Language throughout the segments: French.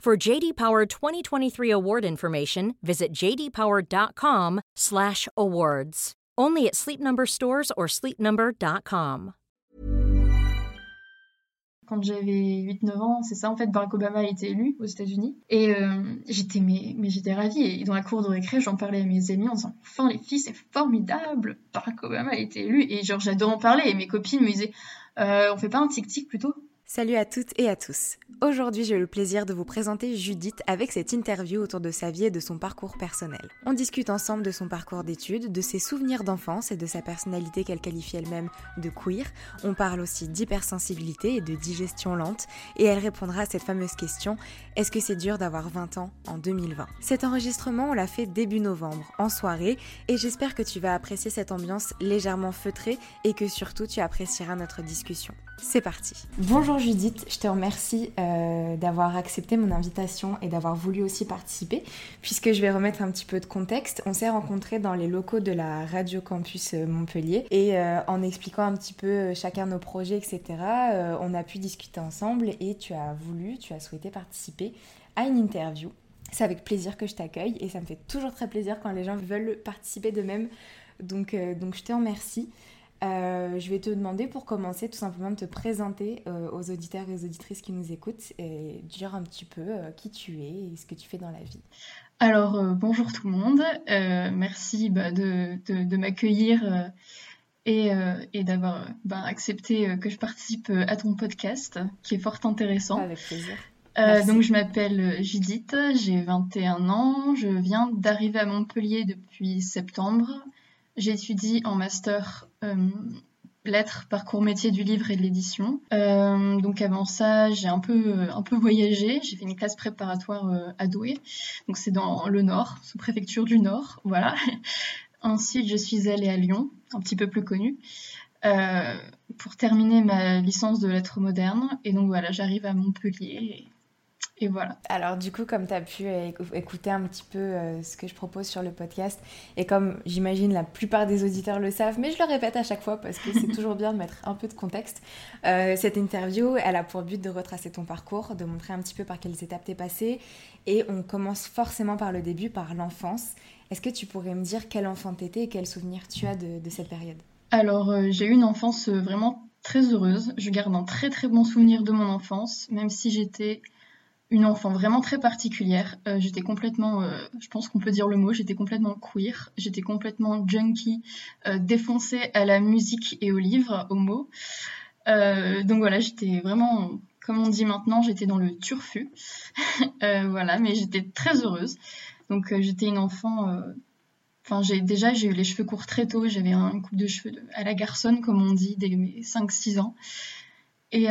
For JD Power 2023 award information, visit jdpower.com/awards. Only at Sleep Number stores or sleepnumber.com. Quand j'avais 8-9 ans, c'est ça en fait, Barack Obama a été élu aux États-Unis. Et euh, j'étais mais, mais j'étais ravie. Et dans la cour de récré, j'en parlais à mes amis en disant "Enfin les filles, c'est formidable, Barack Obama a été élu" et genre j'adore en parler. Et mes copines me disaient euh, "On fait pas un tic-tic plutôt? Salut à toutes et à tous. Aujourd'hui, j'ai le plaisir de vous présenter Judith avec cette interview autour de sa vie et de son parcours personnel. On discute ensemble de son parcours d'études, de ses souvenirs d'enfance et de sa personnalité qu'elle qualifie elle-même de queer. On parle aussi d'hypersensibilité et de digestion lente et elle répondra à cette fameuse question est-ce que c'est dur d'avoir 20 ans en 2020 Cet enregistrement, on l'a fait début novembre, en soirée, et j'espère que tu vas apprécier cette ambiance légèrement feutrée et que surtout tu apprécieras notre discussion. C'est parti. Bonjour Judith, je te remercie euh, d'avoir accepté mon invitation et d'avoir voulu aussi participer, puisque je vais remettre un petit peu de contexte. On s'est rencontrés dans les locaux de la Radio Campus euh, Montpellier et euh, en expliquant un petit peu chacun nos projets, etc., on a pu discuter ensemble et tu as voulu, tu as souhaité participer à une interview. C'est avec plaisir que je t'accueille et ça me fait toujours très plaisir quand les gens veulent participer de même. Donc, donc je te remercie. Euh, je vais te demander pour commencer tout simplement de te présenter euh, aux auditeurs et aux auditrices qui nous écoutent et dire un petit peu euh, qui tu es et ce que tu fais dans la vie. Alors bonjour tout le monde, merci bah, de, de, m'accueillir et, et d'avoir bah, accepté que je participe à ton podcast qui est fort intéressant. Avec plaisir. donc je m'appelle Judith, j'ai 21 ans, je viens d'arriver à Montpellier depuis septembre. J'étudie en master lettres, parcours métier du livre et de l'édition. Euh, donc avant ça, j'ai un peu, un peu voyagé. J'ai fait une classe préparatoire euh, à Douai. Donc c'est dans le Nord, sous préfecture du Nord. Voilà. Ensuite, je suis allée à Lyon, un petit peu plus connue, pour terminer ma licence de lettres modernes. Et donc voilà, j'arrive à Montpellier. Et voilà. Alors du coup, comme tu as pu écouter un petit peu euh, ce que je propose sur le podcast, et comme j'imagine la plupart des auditeurs le savent, mais je le répète à chaque fois parce que c'est toujours bien de mettre un peu de contexte, euh, cette interview, elle a pour but de retracer ton parcours, de montrer un petit peu par quelles étapes t'es passé, et on commence forcément par le début, par l'enfance. Est-ce que tu pourrais me dire quel enfant t'étais et quels souvenirs tu as de, cette période? Alors, euh, j'ai eu une enfance vraiment très heureuse. Je garde un très très bon souvenir de mon enfance, même si j'étais une enfant vraiment très particulière. Euh, j'étais complètement, euh, je pense qu'on peut dire le mot, j'étais complètement queer, j'étais complètement junkie, euh, défoncée à la musique et aux livres, aux mots. donc voilà, j'étais vraiment, comme on dit maintenant, j'étais dans le turfu. voilà, mais j'étais très heureuse. Donc j'étais une enfant. Enfin, j'ai déjà j'ai eu les cheveux courts très tôt. J'avais un coupe de cheveux à la garçonne, comme on dit, dès mes 5-6 ans. Et,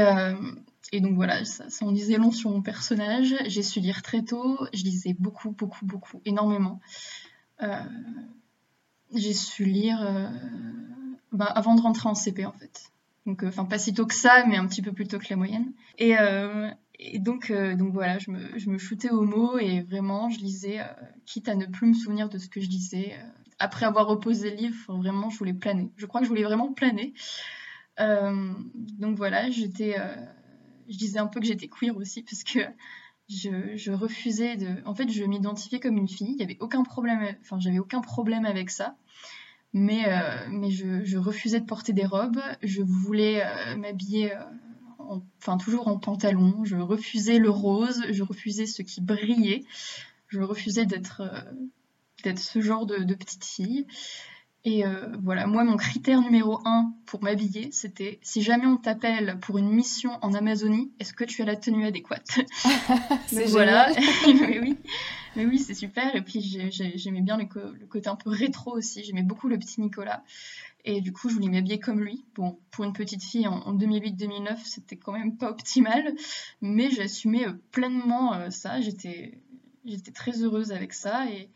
et donc voilà, ça, en disait long sur mon personnage. J'ai su lire très tôt, je lisais beaucoup, beaucoup, beaucoup, énormément. Euh, j'ai su lire euh, bah, avant de rentrer en CP en fait. Donc, euh, enfin, pas si tôt que ça, mais un petit peu plus tôt que la moyenne. Et, donc, voilà, je me, shootais au mot et vraiment, je lisais, quitte à ne plus me souvenir de ce que je lisais. après avoir reposé le livre, vraiment, je voulais planer. Je crois que je voulais vraiment planer. donc voilà, j'étais je disais un peu que j'étais queer aussi parce que je, refusais de. En fait, je m'identifiais comme une fille. Il n'y avait aucun problème. Enfin, j'avais aucun problème avec ça. Mais, euh, je, refusais de porter des robes. Je voulais euh, m'habiller euh, enfin toujours en pantalon. Je refusais le rose, je refusais ce qui brillait, je refusais d'être ce genre de petite fille. Et euh, voilà, moi, mon critère numéro un pour m'habiller, c'était si jamais on t'appelle pour une mission en Amazonie, est-ce que tu as la tenue adéquate? C'est voilà. mais oui, mais oui c'est super. Et puis j'aimais bien le, côté un peu rétro aussi. J'aimais beaucoup le petit Nicolas. Et du coup, je voulais m'habiller comme lui. Bon, pour une petite fille en, 2008-2009, c'était quand même pas optimal, mais j'assumais euh, pleinement euh, ça. J'étais très heureuse avec ça et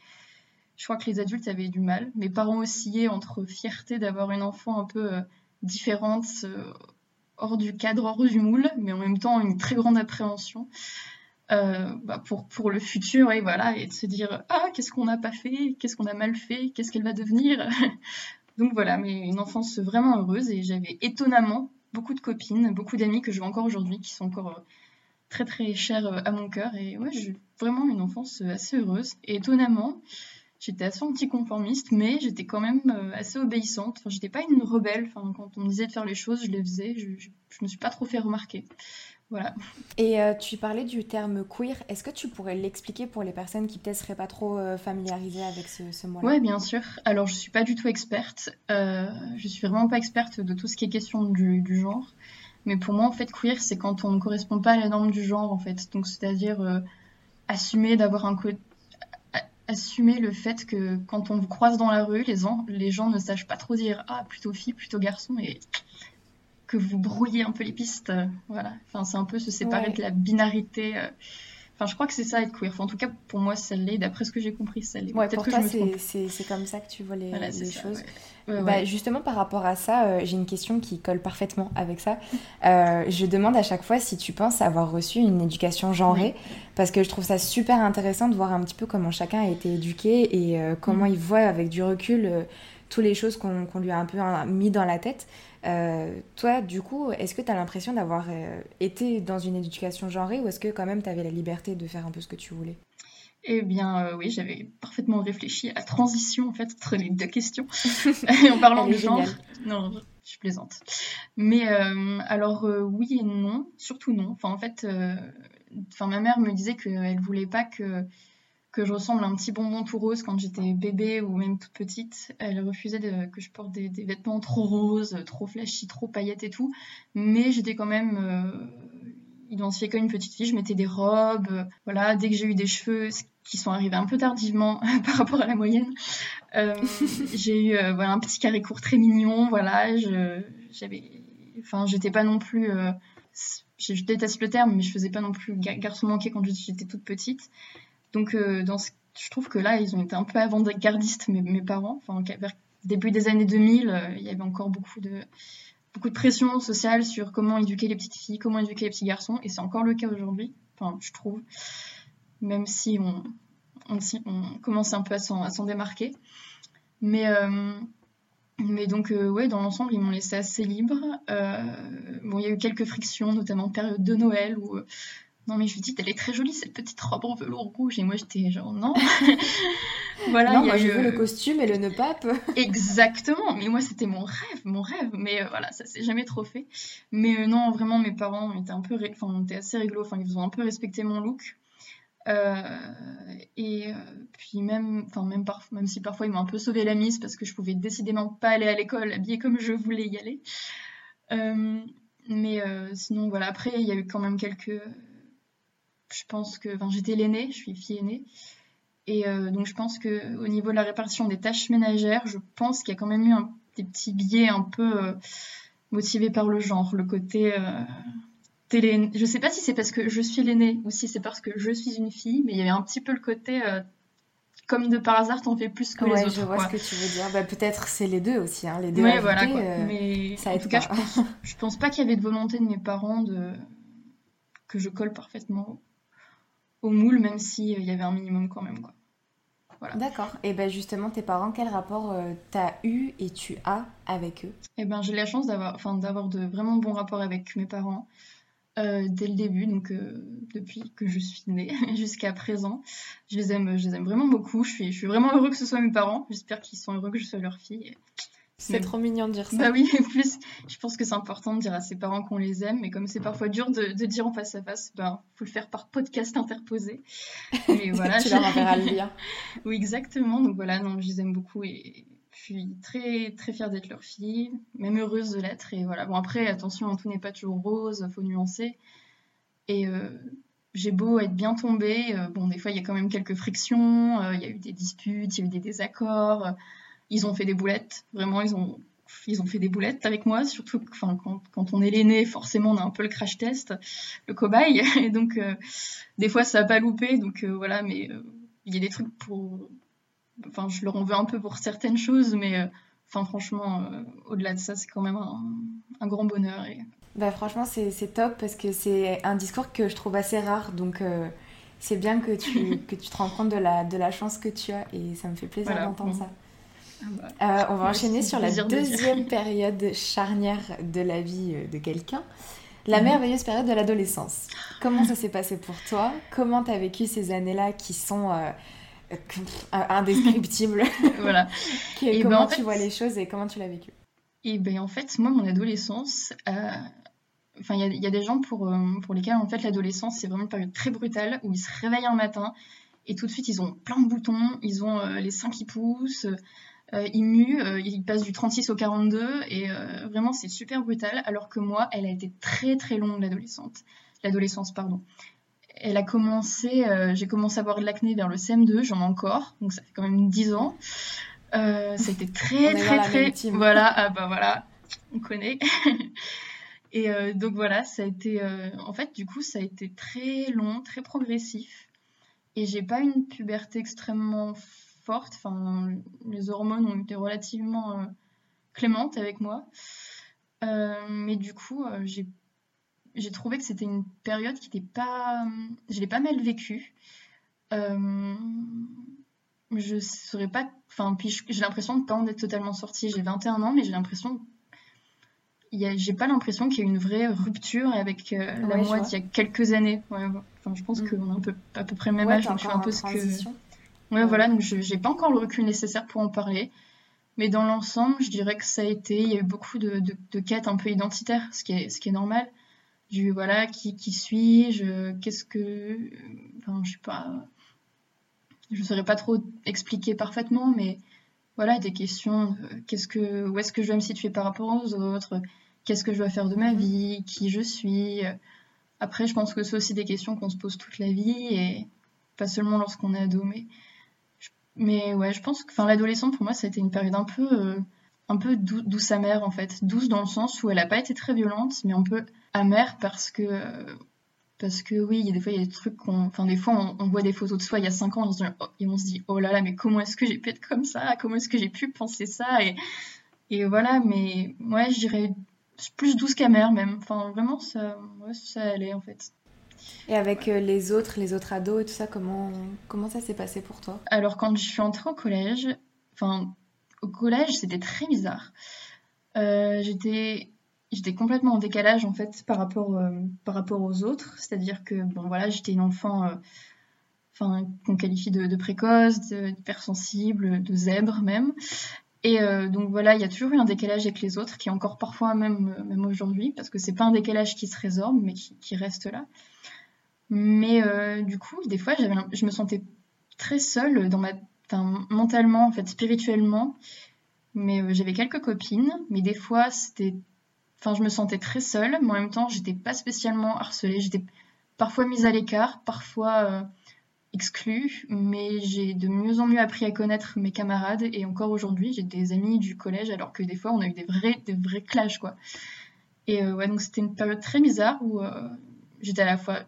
je crois que les adultes avaient du mal. Mes parents oscillaient entre fierté d'avoir une enfant un peu euh, différente, euh, hors du cadre, hors du moule, mais en même temps une très grande appréhension euh, bah, pour, le futur, et voilà, et de se dire ah qu'est-ce qu'on n'a pas fait, qu'est-ce qu'on a mal fait, qu'est-ce qu'elle va devenir? Donc voilà, mais une enfance vraiment heureuse et j'avais étonnamment beaucoup de copines, beaucoup d'amis que je vois encore aujourd'hui qui sont encore très très chères à mon cœur et ouais, j'ai vraiment une enfance assez heureuse et étonnamment j'étais assez anticonformiste, mais j'étais quand même euh, assez obéissante. Enfin, j'étais pas une rebelle. Enfin, quand on me disait de faire les choses, je les faisais. Je, je, me suis pas trop fait remarquer. Voilà. Et euh, tu parlais du terme queer. Est-ce que tu pourrais l'expliquer pour les personnes qui peut-être seraient pas trop euh, familiarisées avec ce, ce mot-là? Oui, bien sûr. Alors, je suis pas du tout experte. Euh, je suis vraiment pas experte de tout ce qui est question du, du genre. Mais pour moi, en fait, queer, c'est quand on ne correspond pas à la norme du genre, en fait. Donc, c'est-à-dire assumer d'avoir un, côté assumer le fait que quand on vous croise dans la rue, les gens, les gens ne sachent pas trop dire ah plutôt fille, plutôt garçon et que vous brouillez un peu les pistes. Euh, voilà. Enfin, c'est un peu se séparer de la binarité. Enfin, je crois que c'est ça être queer. en tout cas, pour moi, ça l'est. D'après ce que j'ai compris, ça l'est. Ouais, pour toi, c'est comme ça que tu vois les, les choses. bah, justement, par rapport à ça, euh, j'ai une question qui colle parfaitement avec ça. Euh, je demande à chaque fois si tu penses avoir reçu une éducation genrée, parce que je trouve ça super intéressant de voir un petit peu comment chacun a été éduqué et euh, comment mm. il voit avec du recul toutes les choses qu'on lui a un peu hein, mis dans la tête. Euh, toi, du coup, est-ce que tu as l'impression d'avoir euh, été dans une éducation genrée ou est-ce que quand même tu avais la liberté de faire un peu ce que tu voulais? Eh bien, euh, oui, j'avais parfaitement réfléchi à la transition en fait entre les deux questions en parlant de genre. Non, je plaisante. Mais alors oui et non, surtout non. Enfin, en fait, enfin ma mère me disait qu'elle voulait pas que que je ressemble à un petit bonbon tout rose quand j'étais bébé ou même toute petite. Elle refusait que je porte des, vêtements trop roses, trop flashy, trop paillettes et tout. Mais j'étais quand même euh, identifiée comme une petite fille. Je mettais des robes. voilà, dès que j'ai eu des cheveux qui sont arrivés un peu tardivement par rapport à la moyenne, euh, j'ai eu euh, voilà, un petit carré court très mignon. Voilà, j'avais, enfin, j'étais pas non plus euh, je, déteste le terme, mais je faisais pas non plus garçon manqué quand j'étais toute petite. Donc, euh, je trouve que là, ils ont été un peu avant-gardistes, mes, parents. Enfin, vers début des années 2000, euh, il y avait encore beaucoup de, beaucoup de pression sociale sur comment éduquer les petites filles, comment éduquer les petits garçons, et c'est encore le cas aujourd'hui, enfin, je trouve, même si on, on, on commence un peu à s'en démarquer. Mais, euh, mais donc, ouais, dans l'ensemble, ils m'ont laissé assez libre. bon, il y a eu quelques frictions, notamment période de Noël, où non mais Judith elle est très jolie cette petite robe en velours rouge. Et moi j'étais genre non. Voilà non, moi je veux le costume et le nœud pape. Exactement. Mais moi c'était mon rêve mon rêve. Mais euh, voilà ça s'est jamais trop fait. Mais euh, non vraiment mes parents étaient un peu enfin étaient assez rigolos enfin ils ont un peu respecté mon look. Euh, et puis même enfin même même si parfois ils m'ont un peu sauvé la mise parce que je pouvais décidément pas aller à l'école habillée comme je voulais y aller. Mais sinon voilà après il y a eu quand même quelques je pense que enfin, j'étais l'aînée, je suis fille aînée. Et euh, donc je pense que au niveau de la répartition des tâches ménagères, je pense qu'il y a quand même eu un, des petits biais un peu euh, motivés par le genre, le côté euh, télé. Je sais pas si c'est parce que je suis l'aînée ou si c'est parce que je suis une fille, mais il y avait un petit peu le côté comme de par hasard, t'en fais plus que les autres. je vois ce que tu veux dire. Bah, peut-être c'est les deux aussi, hein. les deux. Ouais, voilà. Mais en tout cas, je pense, je pense pas qu'il y avait de volonté de mes parents de que je colle parfaitement au moule, même s'il euh, y avait un minimum quand même. Quoi. Voilà. D'accord. Et ben justement, tes parents, quel rapport euh, t'as eu et tu as avec eux? Eh ben, j'ai la chance d'avoir, enfin, d'avoir de vraiment bons rapports avec mes parents euh, dès le début, donc depuis que je suis née jusqu'à présent. Je les aime, je les aime vraiment beaucoup. Je suis, je suis vraiment heureux que ce soit mes parents. J'espère qu'ils sont heureux que je sois leur fille. C'est trop mignon de dire ça. Bah oui, en plus, je pense que c'est important de dire à ses parents qu'on les aime, mais comme c'est parfois dur de, dire en face à face, ben faut le faire par podcast interposé. Mais voilà, tu leur enverras le lien. oui, exactement. Donc voilà, non, je les aime beaucoup et je suis très très fière d'être leur fille, même heureuse de l'être. Et voilà. Bon après, attention, tout n'est pas toujours rose, faut nuancer. Et euh, j'ai beau être bien tombée, euh, bon des fois il y a quand même quelques frictions, euh, il y a eu des disputes, il y a eu des désaccords ils ont fait des boulettes. Vraiment, ils ont, ils ont fait des boulettes avec moi. Surtout enfin, quand, quand on est l'aîné, forcément, on a un peu le crash test, le cobaye. Et donc, euh, des fois, ça n'a pas loupé. Donc, euh, voilà, mais euh, il y a des trucs pour. Enfin, je leur en veux un peu pour certaines choses, mais enfin, franchement, au-delà de ça, c'est quand même un, grand bonheur. Et... Bah, franchement, c'est top parce que c'est un discours que je trouve assez rare. Donc, c'est bien que tu, que tu te rends compte de la, de la chance que tu as et ça me fait plaisir d'entendre ça. Ah euh, on va enchaîner sur la deuxième période charnière de la vie euh, de quelqu'un, la mhm. merveilleuse période de l'adolescence. Comment ça s'est passé pour toi? Comment tu as vécu ces années-là qui sont euh, indescriptibles? Voilà. et ben, comment tu vois les choses et comment tu l'as vécu? Et ben en fait, moi, mon adolescence, enfin, il y, a des gens pour, pour lesquels en fait l'adolescence c'est vraiment une période très brutale où ils se réveillent un matin et tout de suite ils ont plein de boutons, ils ont les seins qui poussent, il mue, euh, il passe du 36 au 42 et euh, vraiment c'est super brutal. Alors que moi, elle a été très très longue l'adolescente, l'adolescence pardon. Elle a commencé, j'ai commencé à avoir de l'acné vers le CM2, j'en ai encore, donc ça fait quand même 10 ans. Euh, ça a été très très très, voilà, ah bah voilà, on connaît. et donc voilà, ça a été, en fait du coup ça a été très long, très progressif. Et j'ai pas une puberté extrêmement forte. Enfin, les hormones ont été relativement euh, clémentes avec moi. Euh, mais du coup, euh, j'ai j'ai trouvé que c'était une période qui n'était pas. Je l'ai pas mal vécue. Je serais pas. Enfin, puis j'ai l'impression de pas en être totalement sortie. J'ai 21 ans, mais j'ai l'impression. J'ai pas l'impression qu'il y a une vraie rupture avec la moi d'il y a quelques années. Enfin, je pense mm. qu'on a un peu, à peu près le même âge, donc je fais un peu ce que. Ouais, voilà, donc je n'ai pas encore le recul nécessaire pour en parler. Mais dans l'ensemble, je dirais que ça a été, il y a eu beaucoup de, de, quêtes un peu identitaires, ce qui est, ce qui est normal. Du voilà, qui, qui suis-je, qu'est-ce que. Enfin, je sais pas. Je ne saurais pas trop expliquer parfaitement, mais voilà, des questions. Qu'est-ce que, où est-ce que je dois me situer par rapport aux autres Qu'est-ce que je dois faire de ma vie Qui je suis Après, je pense que c'est aussi des questions qu'on se pose toute la vie et pas seulement lorsqu'on est ado, mais mais ouais, je pense que enfin, l'adolescence, pour moi, ça a été une période un peu, euh, un peu douce amère, en fait. Douce dans le sens où elle n'a pas été très violente, mais un peu amère parce que. parce que oui, il y a des fois, il y a des trucs qu'on. Enfin, des fois, on, voit des photos de soi il y a 5 ans oh, et on se dit, oh là là, mais comment est-ce que j'ai pu être comme ça? Comment est-ce que j'ai pu penser ça? Et, et voilà, mais ouais, je dirais plus douce qu'amère même. Enfin, vraiment, ça, ça allait en fait. Et avec euh, les autres, les autres ados et tout ça, comment, comment ça s'est passé pour toi? Alors, quand je suis entrée au collège, enfin, au collège, c'était très bizarre. Euh, j'étais complètement en décalage en fait par rapport euh, par rapport aux autres. C'est-à-dire que bon voilà j'étais une enfant qu'on qualifie de, précoce d'hypersensible de zèbre même. Et donc voilà il y a toujours eu un décalage avec les autres qui est encore parfois même même aujourd'hui parce que c'est pas un décalage qui se résorbe mais qui reste là mais euh, du coup, des fois, je me sentais très seule mentalement, en fait, spirituellement. Mais euh, j'avais quelques copines, mais des fois, c'était, enfin, je me sentais très seule, mais en même temps, j'étais pas spécialement harcelée. J'étais parfois mise à l'écart, parfois euh, exclue, mais j'ai de mieux en mieux appris à connaître mes camarades. Et encore aujourd'hui, j'ai des amis du collège, alors que des fois, on a eu des vrais, des vrais clashs, quoi. Et ouais, donc c'était une période très bizarre où j'étais à la fois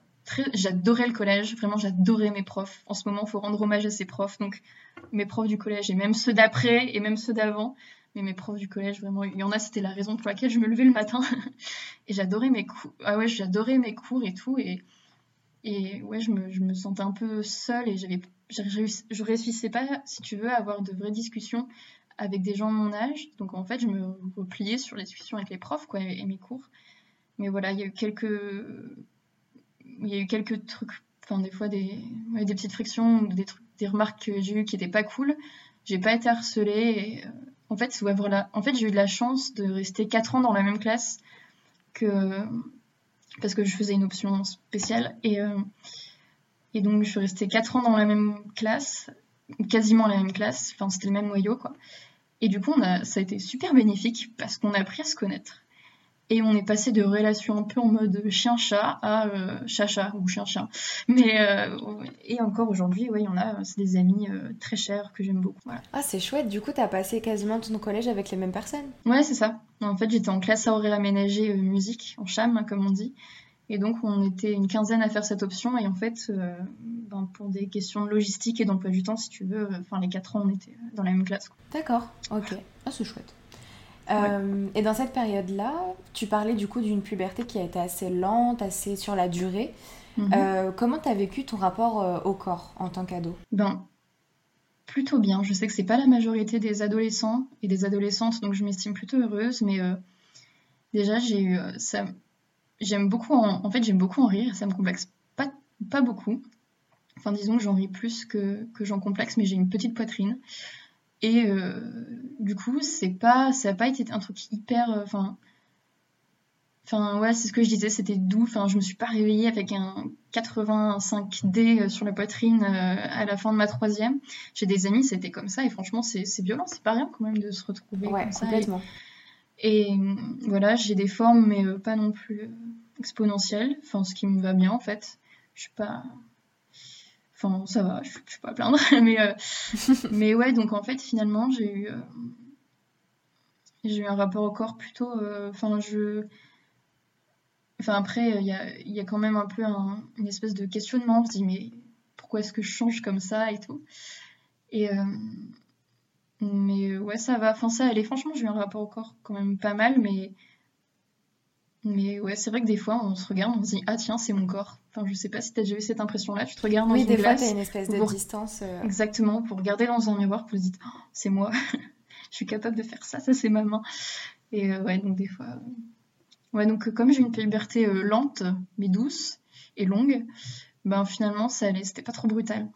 j'adorais le collège, vraiment j'adorais mes profs. En ce moment, il faut rendre hommage à ces profs, donc mes profs du collège et même ceux d'après et même ceux d'avant. Mais mes profs du collège, vraiment, il y en a, c'était la raison pour laquelle je me levais le matin. et j'adorais mes cours. Ah ouais, j'adorais mes cours et tout. Et, et ouais, je me, je me sentais un peu seule et j'avais, je réussissais pas, si tu veux, à avoir de vraies discussions avec des gens de mon âge. Donc en fait, je me repliais sur les discussions avec les profs quoi, et mes cours. Mais voilà, il y a eu quelques il y a eu quelques trucs, enfin des fois des, des petites frictions, des, trucs, des remarques que j'ai eues qui n'étaient pas cool. J'ai pas été harcelée. Euh, en fait. En fait, j'ai eu de la chance de rester 4 ans dans la même classe que parce que je faisais une option spéciale et et donc je suis restée 4 ans dans la même classe, quasiment la même classe. Enfin, c'était le même noyau quoi. Et du coup, on a, ça a été super bénéfique parce qu'on a appris à se connaître. Et on est passé de relations un peu en mode chien-chat à euh, chat-chat ou chien-chien. Mais euh, et encore aujourd'hui, oui, en a, c'est des amis euh, très chers que j'aime beaucoup. Ah, c'est chouette. Du coup, tu as passé quasiment ton collège avec les mêmes personnes. Ouais, c'est ça. En fait, j'étais en classe à horaire aménagé musique, en cham, hein, comme on dit. Et donc, on était une quinzaine à faire cette option. Et en fait, ben, pour des questions de logistique et d'emploi du temps, si tu veux, enfin, les quatre ans, on était dans la même classe. D'accord, ok. Ah, c'est chouette. Euh, et dans cette période-là, tu parlais du coup d'une puberté qui a été assez lente, assez sur la durée. Mhm. Euh, comment tu as vécu ton rapport euh, au corps en tant qu'ado? Ben, plutôt bien. Je sais que c'est pas la majorité des adolescents et des adolescentes, donc je m'estime plutôt heureuse. Mais déjà, j'ai eu ça. J'aime beaucoup en, en fait, j'aime beaucoup en rire. Ça me complexe pas, pas beaucoup. Enfin, disons que j'en ris plus que, que j'en complexe, mais j'ai une petite poitrine. Et euh, du coup, c'est pas, ça n'a pas été un truc hyper. Euh, enfin. Enfin, ouais, c'est ce que je disais, c'était doux. Enfin, je me suis pas réveillée avec un 85D euh, sur la poitrine à la fin de ma troisième. J'ai des amis, c'était comme ça, et franchement, c'est violent, c'est pas rien quand même de se retrouver ouais, comme ça. Complètement. Et, voilà, j'ai des formes, mais pas non plus exponentielles. Enfin, ce qui me va bien en fait. Je suis pas Enfin, ça va, je, ne suis pas à plaindre. mais, euh, mais ouais, donc en fait, finalement, j'ai eu, euh, j'ai eu un rapport au corps plutôt. Euh, enfin, je. Enfin, après, il y a, y a, quand même un peu une espèce de questionnement. On se dit, mais pourquoi est-ce que je change comme ça et tout Et. mais ouais, ça va. Enfin, ça allait. Franchement, j'ai eu un rapport au corps quand même pas mal, mais mais ouais, c'est vrai que des fois, on se regarde, on se dit Ah, tiens, c'est mon corps. Enfin, je sais pas si t'as déjà eu cette impression-là. Tu te regardes dans oui, une des fois, t'as une espèce de distance. Euh. Exactement, pour regarder dans un miroir, pour se dire oh, C'est moi. je suis capable de faire ça, ça, c'est ma main. Et euh, ouais, donc des fois. Euh, ouais, donc comme j'ai une puberté lente, mais douce et longue, ben finalement, ça allait. C'était pas trop brutal.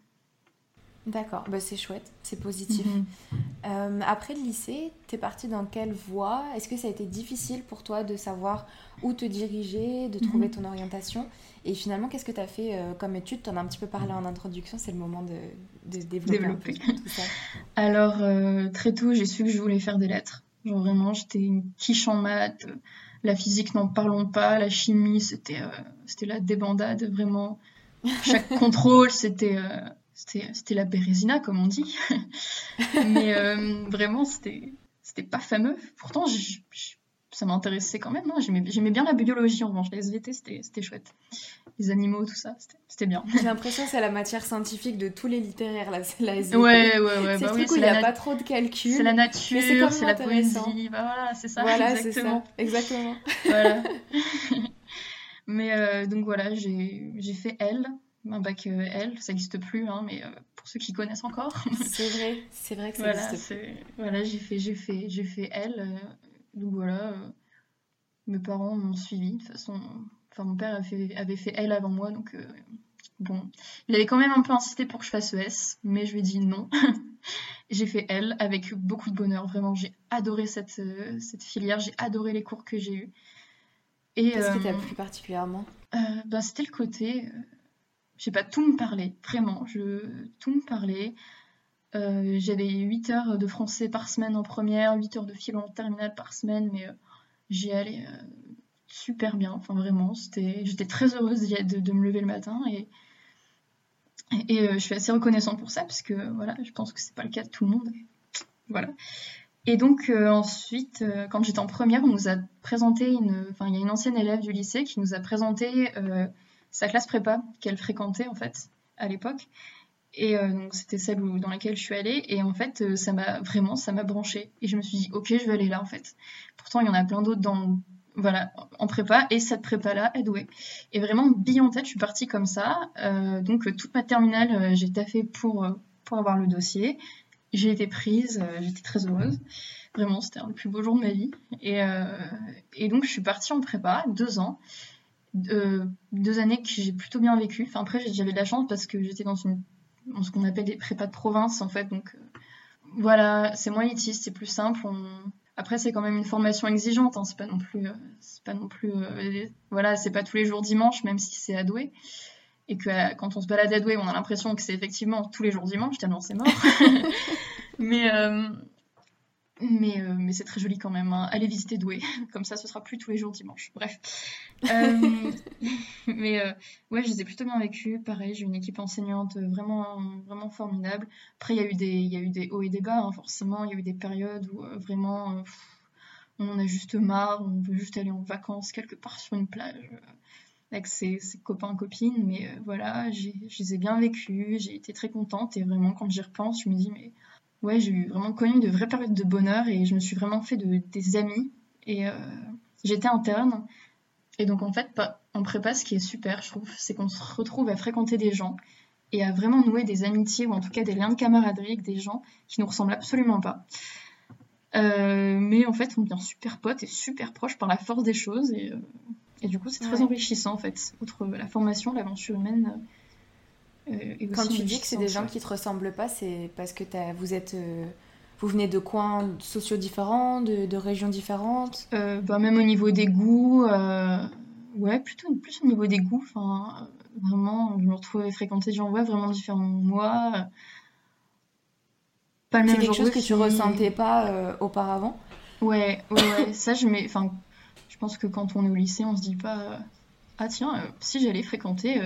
D'accord, bah, c'est chouette, c'est positif. Mhm. Euh, après le lycée, tu es partie dans quelle voie? Est-ce que ça a été difficile pour toi de savoir où te diriger, de trouver mhm. ton orientation? Et finalement, qu'est-ce que tu as fait euh, comme étude? Tu en as un petit peu parlé en introduction, c'est le moment de, de développer, tout ça. Alors, euh, très tôt, j'ai su que je voulais faire des lettres. Genre vraiment, j'étais une quiche en maths. La physique, n'en parlons pas. La chimie, c'était c'était la débandade, vraiment. Chaque contrôle, c'était c'était la bérésina, comme on dit. Mais euh, vraiment, c'était pas fameux. Pourtant, ça m'intéressait quand même. Hein. J'aimais bien la biologie, en revanche. Les SVT, c'était chouette. Les animaux, tout ça, c'était bien. J'ai l'impression que c'est la matière scientifique de tous les littéraires, là, la SVT. Ouais, ouais, ouais. C'est bah oui, il n'y a pas trop de calculs. C'est la nature, c'est la poésie. Bah voilà, c'est ça. Voilà, c'est ça. Exactement. voilà. Mais euh, donc voilà, j'ai fait L un bac euh, L, ça n'existe plus, hein, mais euh, pour ceux qui connaissent encore. c'est vrai, c'est vrai que ça voilà, existe plus. Voilà, j'ai fait, j'ai fait, j'ai fait L, euh, donc voilà, mes parents m'ont suivi de toute façon. Enfin, mon père avait fait, avait fait L avant moi, donc bon, il avait quand même un peu insisté pour que je fasse ES, mais je lui ai dit non. j'ai fait L avec beaucoup de bonheur, vraiment, j'ai adoré cette, cette filière, j'ai adoré les cours que j'ai eus. Qu'est-ce qui t'a plu particulièrement? ben, C'était le côté je sais pas, tout me parlait, vraiment, je, tout me parlait. Euh, j'avais 8 heures de français par semaine en première, 8 heures de philo en terminale par semaine, mais euh, j'y allais euh, super bien, enfin vraiment, j'étais très heureuse de, de, me lever le matin et, et, je suis assez reconnaissante pour ça, parce que voilà, je pense que c'est pas le cas de tout le monde. Voilà. Et donc ensuite, quand j'étais en première, on nous a présenté une, enfin il y a une ancienne élève du lycée qui nous a présenté sa classe prépa qu'elle fréquentait en fait à l'époque. Et euh, donc c'était celle où, dans laquelle je suis allée. Et en fait, euh, ça m'a vraiment, ça m'a branché. Et je me suis dit, ok, je vais aller là en fait. Pourtant, il y en a plein d'autres dans, voilà, en prépa. Et cette prépa-là est douée. Et vraiment, bille en tête, je suis partie comme ça. Euh, donc toute ma terminale, j'ai taffé pour, pour avoir le dossier. J'ai été prise, j'étais très heureuse. Vraiment, c'était un des plus beaux jours de ma vie. Et, et donc, je suis partie en prépa, deux ans. Euh, deux années que j'ai plutôt bien vécu. Enfin, après, j'avais de la chance parce que j'étais dans, ce qu'on appelle des prépas de province, en fait. Donc, euh, Voilà, c'est moins élitiste, c'est plus simple. Après, c'est quand même une formation exigeante. Hein. C'est pas non plus, euh, c'est pas non plus, voilà, c'est pas tous les jours dimanche, même si c'est à Douai. Et que quand on se balade à Douai, on a l'impression que c'est effectivement tous les jours dimanche, tellement c'est mort. mais mais, euh, mais c'est très joli quand même. Hein. Allez visiter Douai, comme ça ce sera plus tous les jours dimanche. Bref. Euh, mais euh, ouais, je les ai plutôt bien vécus. Pareil, j'ai une équipe enseignante vraiment, vraiment formidable. Après, il y, a eu des, y a eu des hauts et des bas, hein, forcément. Il y a eu des périodes où vraiment on en a juste marre, on veut juste aller en vacances quelque part sur une plage avec ses, ses copains, copines. Mais voilà, je les ai bien vécus, j'ai été très contente. Et vraiment, quand j'y repense, je me dis, mais ouais, j'ai vraiment connu de vraies périodes de bonheur et je me suis vraiment fait de, des amis. Et euh, j'étais interne. Et donc, en fait, en prépa, ce qui est super, je trouve, c'est qu'on se retrouve à fréquenter des gens et à vraiment nouer des amitiés ou en tout cas des liens de camaraderie avec des gens qui nous ressemblent absolument pas. Euh, mais en fait, on devient super potes et super proches par la force des choses. Et, euh, et du coup, c'est très enrichissant, en fait. Outre la formation, l'aventure humaine euh, Quand tu dis que c'est des gens qui te ressemblent pas, c'est parce que vous êtes euh, vous venez de coins sociaux différents, de, régions différentes? Euh, bah, Même au niveau des goûts, ouais, plutôt plus au niveau des goûts. Enfin, vraiment, je me retrouve à fréquenter des gens ouais, vraiment différents de moi. Pas le même C'est quelque chose que tu ressentais pas auparavant? Ouais, ouais, ça, je mets. Enfin, je pense que quand on est au lycée, on se dit pas Ah, tiens, si j'allais fréquenter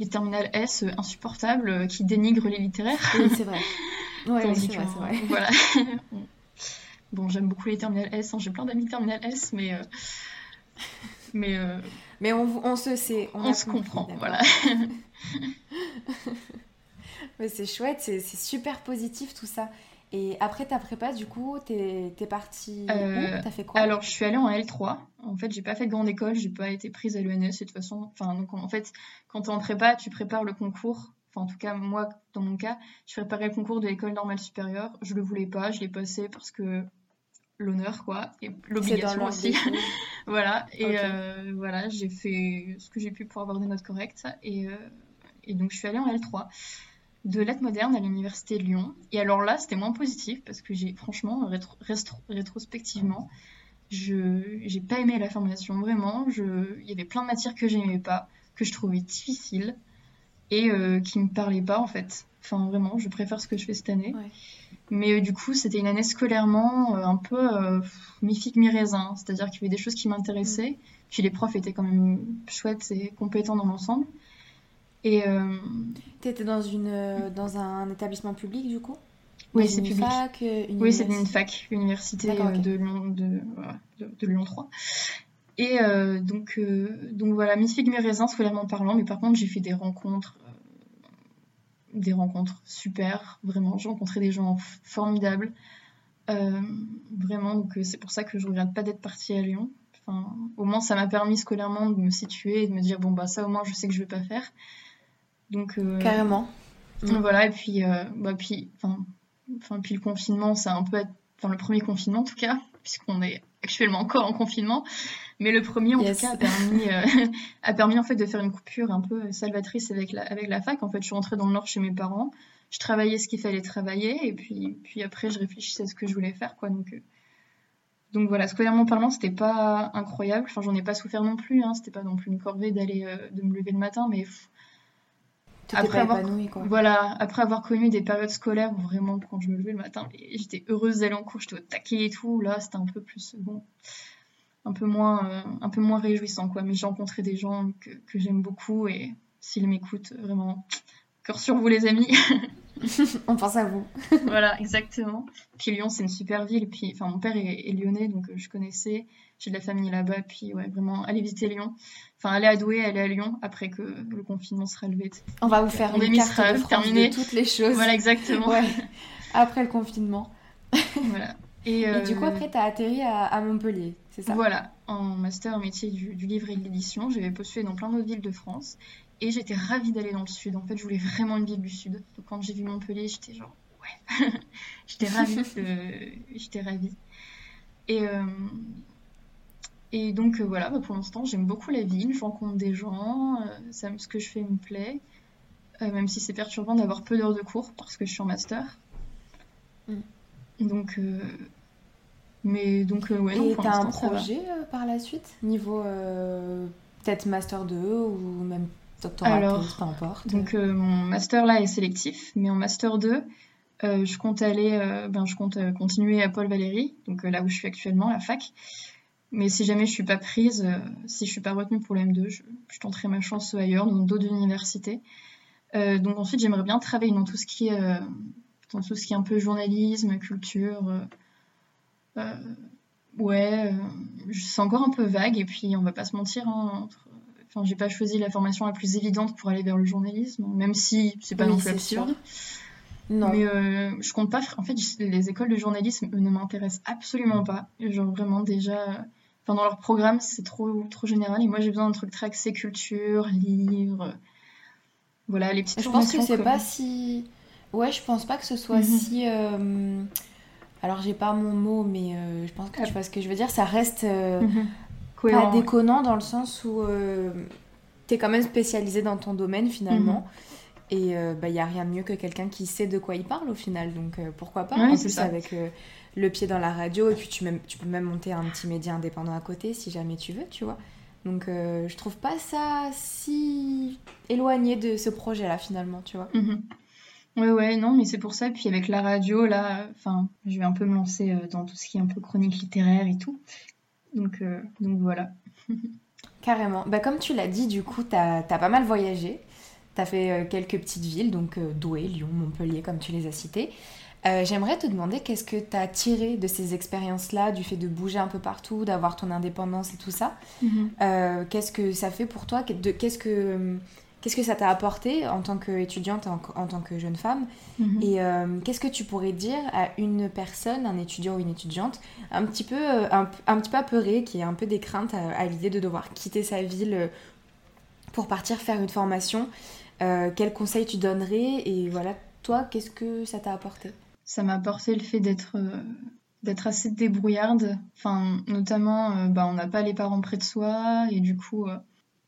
les terminales S insupportables euh, qui dénigrent les littéraires. Oui, c'est vrai. Ouais, c'est vrai, vrai. Voilà. bon, j'aime beaucoup les terminales S, hein. j'ai plein d'amis terminales S, mais. Euh, mais, euh, mais on, on, se sait. On, se comprend, voilà. mais c'est chouette, c'est super positif tout ça. Et après ta prépa, du coup, t'es es partie euh, T'as fait quoi Alors, je suis allée en L3. En fait, j'ai pas fait de grande école, j'ai pas été prise à l'ENS. de toute façon, enfin, donc en fait, quand t'es en prépa, tu prépares le concours. Enfin, en tout cas, moi, dans mon cas, je préparais le concours de l'école normale supérieure. Je le voulais pas, je l'ai passé parce que l'honneur, quoi, et l'obligation aussi. voilà, et euh, voilà, j'ai fait ce que j'ai pu pour avoir des notes correctes. Et, euh, et donc, je suis allée en L3 de lettres modernes à l'université de Lyon. Et alors là, c'était moins positif parce que j'ai franchement, rétrospectivement, je j'ai pas aimé la formation vraiment. Je, il y avait plein de matières que j'aimais pas, que je trouvais difficiles et euh, qui me parlaient pas en fait. Enfin vraiment, je préfère ce que je fais cette année. Mais euh, du coup, c'était une année scolairement euh, un peu mi-figue mi-raisin, c'est-à-dire qu'il y avait des choses qui m'intéressaient, mm. puis les profs étaient quand même chouettes et compétents dans l'ensemble. Et euh... étais dans une euh, dans un établissement public du coup? Oui, c'est public. Fac, euh, oui, c'est une fac, université euh, de, Lyon, de, de, Lyon 3. Et donc, donc voilà, mi figue, mi raisin, scolairement parlant, mais par contre, j'ai fait des rencontres, des rencontres super, vraiment. J'ai rencontré des gens formidables, vraiment. Donc, c'est pour ça que je regrette pas d'être partie à Lyon. Enfin, au moins, ça m'a permis scolairement de me situer et de me dire, bon, bah, ça, au moins, je sais que je vais pas faire. Donc, euh, Carrément. Voilà, et puis, euh, bah, puis, enfin, puis le confinement, c'est un peu, enfin, le premier confinement en tout cas, puisqu'on est actuellement encore en confinement. Mais le premier, en tout cas, a permis, euh, a permis en fait de faire une coupure un peu salvatrice avec la, avec la fac. En fait, je suis rentrée dans le Nord chez mes parents. Je travaillais ce qu'il fallait travailler. Et puis, puis après, je réfléchissais à ce que je voulais faire. Quoi. Donc, donc voilà, scolairement parlant, c'était pas incroyable. Enfin, j'en ai pas souffert non plus. Hein. C'était pas non plus une corvée d'aller de me lever le matin. Mais après avoir, Voilà, après avoir connu des périodes scolaires où vraiment, quand je me levais le matin, j'étais heureuse d'aller en cours, j'étais au taquet et tout, là, c'était un peu plus, bon, un peu moins, euh, un peu moins réjouissant, quoi. Mais j'ai rencontré des gens que, que j'aime beaucoup et s'ils m'écoutent, vraiment, cœur sur vous, les amis. On pense à vous. voilà, exactement. Puis Lyon, c'est une super ville. Puis, enfin, mon père est, lyonnais, donc euh, je connaissais. J'ai de la famille là-bas. Puis, ouais, vraiment, aller visiter Lyon. Enfin, aller à Douai, aller à Lyon après que le confinement sera levé. On va vous faire une carte de, toutes les choses. Voilà, exactement. Après le confinement. voilà. Et, du coup, euh, après, tu as atterri à, Montpellier, c'est ça? Voilà, en master métier du, du livre et de l'édition. J'avais postulé dans plein d'autres villes de France. Et j'étais ravie d'aller dans le sud. En fait, je voulais vraiment une ville du sud. Donc quand j'ai vu Montpellier, j'étais genre, ouais. j'étais ravie. J'étais ravie. Et, euh, et donc euh, voilà, bah, pour l'instant, j'aime beaucoup la ville. Je rencontre des gens. Euh, ça, ce que je fais me plaît. même si c'est perturbant d'avoir peu d'heures de cours parce que je suis en master. Mm. Donc, mais donc, ouais. Et t'as un projet par la suite? Niveau peut-être Master 2 ou même doctorat, Alors, peu importe. Donc, mon Master là est sélectif, mais en Master 2, je compte aller, ben, je compte continuer à Paul Valéry, donc là où je suis actuellement, la fac. Mais si jamais je suis pas prise, euh, si je suis pas retenue pour le M2, je, tenterai ma chance ailleurs, dans d'autres universités. Euh, donc ensuite, j'aimerais bien travailler dans tout ce qui est, euh, dans tout ce qui est un peu journalisme, culture. ouais, c'est encore un peu vague. Et puis, on va pas se mentir. Hein, enfin, j'ai pas choisi la formation la plus évidente pour aller vers le journalisme, même si c'est pas non plus absurde. Non. Mais je compte pas. En fait, les écoles de journalisme ne m'intéressent absolument pas. Genre vraiment déjà dans leur programme, c'est trop, trop général. Et moi, j'ai besoin d'un truc très axé culture, livres. Voilà, les petites Je pense que c'est pas si. Ouais, je pense pas que ce soit mhm. si. Euh... Alors, j'ai pas mon mot, mais euh, je pense que tu vois ce que je veux dire. Ça reste euh, mhm. pas déconnant dans le sens où euh, tu es quand même spécialisé dans ton domaine finalement. Mhm. Et il bah, n'y a rien de mieux que quelqu'un qui sait de quoi il parle au final. Donc, pourquoi pas En plus, ça. avec le pied dans la radio et puis tu, tu peux même monter un petit média indépendant à côté si jamais tu veux, tu vois. Donc euh, je trouve pas ça si éloigné de ce projet-là finalement, tu vois. Mhm. Ouais, ouais, non, mais c'est pour ça. Puis avec la radio, là, enfin, je vais un peu me lancer euh, dans tout ce qui est un peu chronique littéraire et tout. Donc, euh, donc voilà. Carrément. Bah, comme tu l'as dit, du coup, tu as, pas mal voyagé. Tu as fait quelques petites villes, donc Douai, Lyon, Montpellier, comme tu les as citées. Euh, j'aimerais te demander qu'est-ce que tu as tiré de ces expériences-là, du fait de bouger un peu partout, d'avoir ton indépendance et tout ça. Mhm. Euh, qu'est-ce que ça fait pour toi Qu'est-ce que Qu'est-ce que ça t'a apporté en tant qu'étudiante, en, en, tant que jeune femme mhm. Et euh, qu'est-ce que tu pourrais dire à une personne, un étudiant ou une étudiante, un petit peu, un, petit peu apeuré, qui a un peu des craintes à, l'idée de devoir quitter sa ville pour partir faire une formation Quels conseils tu donnerais Et voilà, toi, qu'est-ce que ça t'a apporté? Ça m'a apporté le fait d'être euh, d'être assez débrouillarde. Enfin, notamment, euh, bah, on n'a pas les parents près de soi et du coup, euh,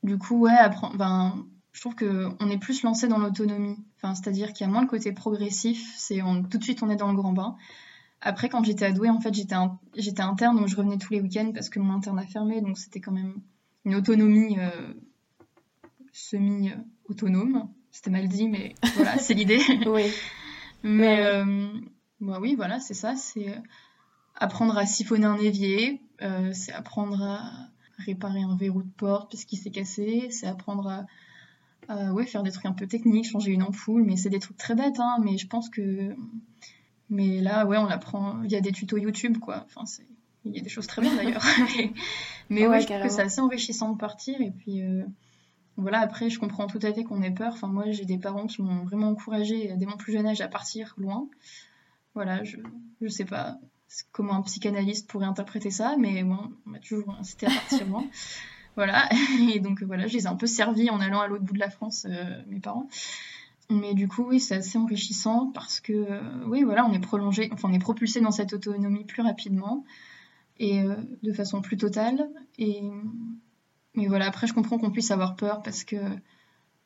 du coup, ouais, apprendre. Ben, je trouve que on est plus lancé dans l'autonomie. Enfin, c'est-à-dire qu'il y a moins le côté progressif. C'est tout de suite on est dans le grand bain. Après, quand j'étais à en fait, j'étais j'étais interne, donc je revenais tous les week-ends parce que mon interne a fermé, donc c'était quand même une autonomie semi-autonome. C'était mal dit, mais voilà, c'est l'idée. oui. Mais euh, bah oui, voilà, c'est ça. C'est euh, apprendre à siphonner un évier, euh, c'est apprendre à réparer un verrou de porte parce qu'il s'est cassé, c'est apprendre à, ouais, faire des trucs un peu techniques, changer une ampoule, mais c'est des trucs très bêtes, hein, mais je pense que... Mais là, ouais, on apprend, il y a des tutos YouTube, quoi. Enfin, il y a des choses très bien d'ailleurs. mais, ouais, je trouve que c'est assez enrichissant de partir, et puis voilà, après, je comprends tout à fait qu'on ait peur. Enfin, moi, j'ai des parents qui m'ont vraiment encouragé dès mon plus jeune âge à partir loin. Voilà, je, je sais pas comment un psychanalyste pourrait interpréter ça, mais moi, on m'a toujours incité à partir loin. Voilà, et donc voilà, je les ai un peu servis en allant à l'autre bout de la France, euh, mes parents. Mais du coup, oui, c'est assez enrichissant parce que, euh, oui, voilà, on est prolongé, enfin, on est propulsé dans cette autonomie plus rapidement et euh, de façon plus totale. Et mais voilà, après, je comprends qu'on puisse avoir peur parce que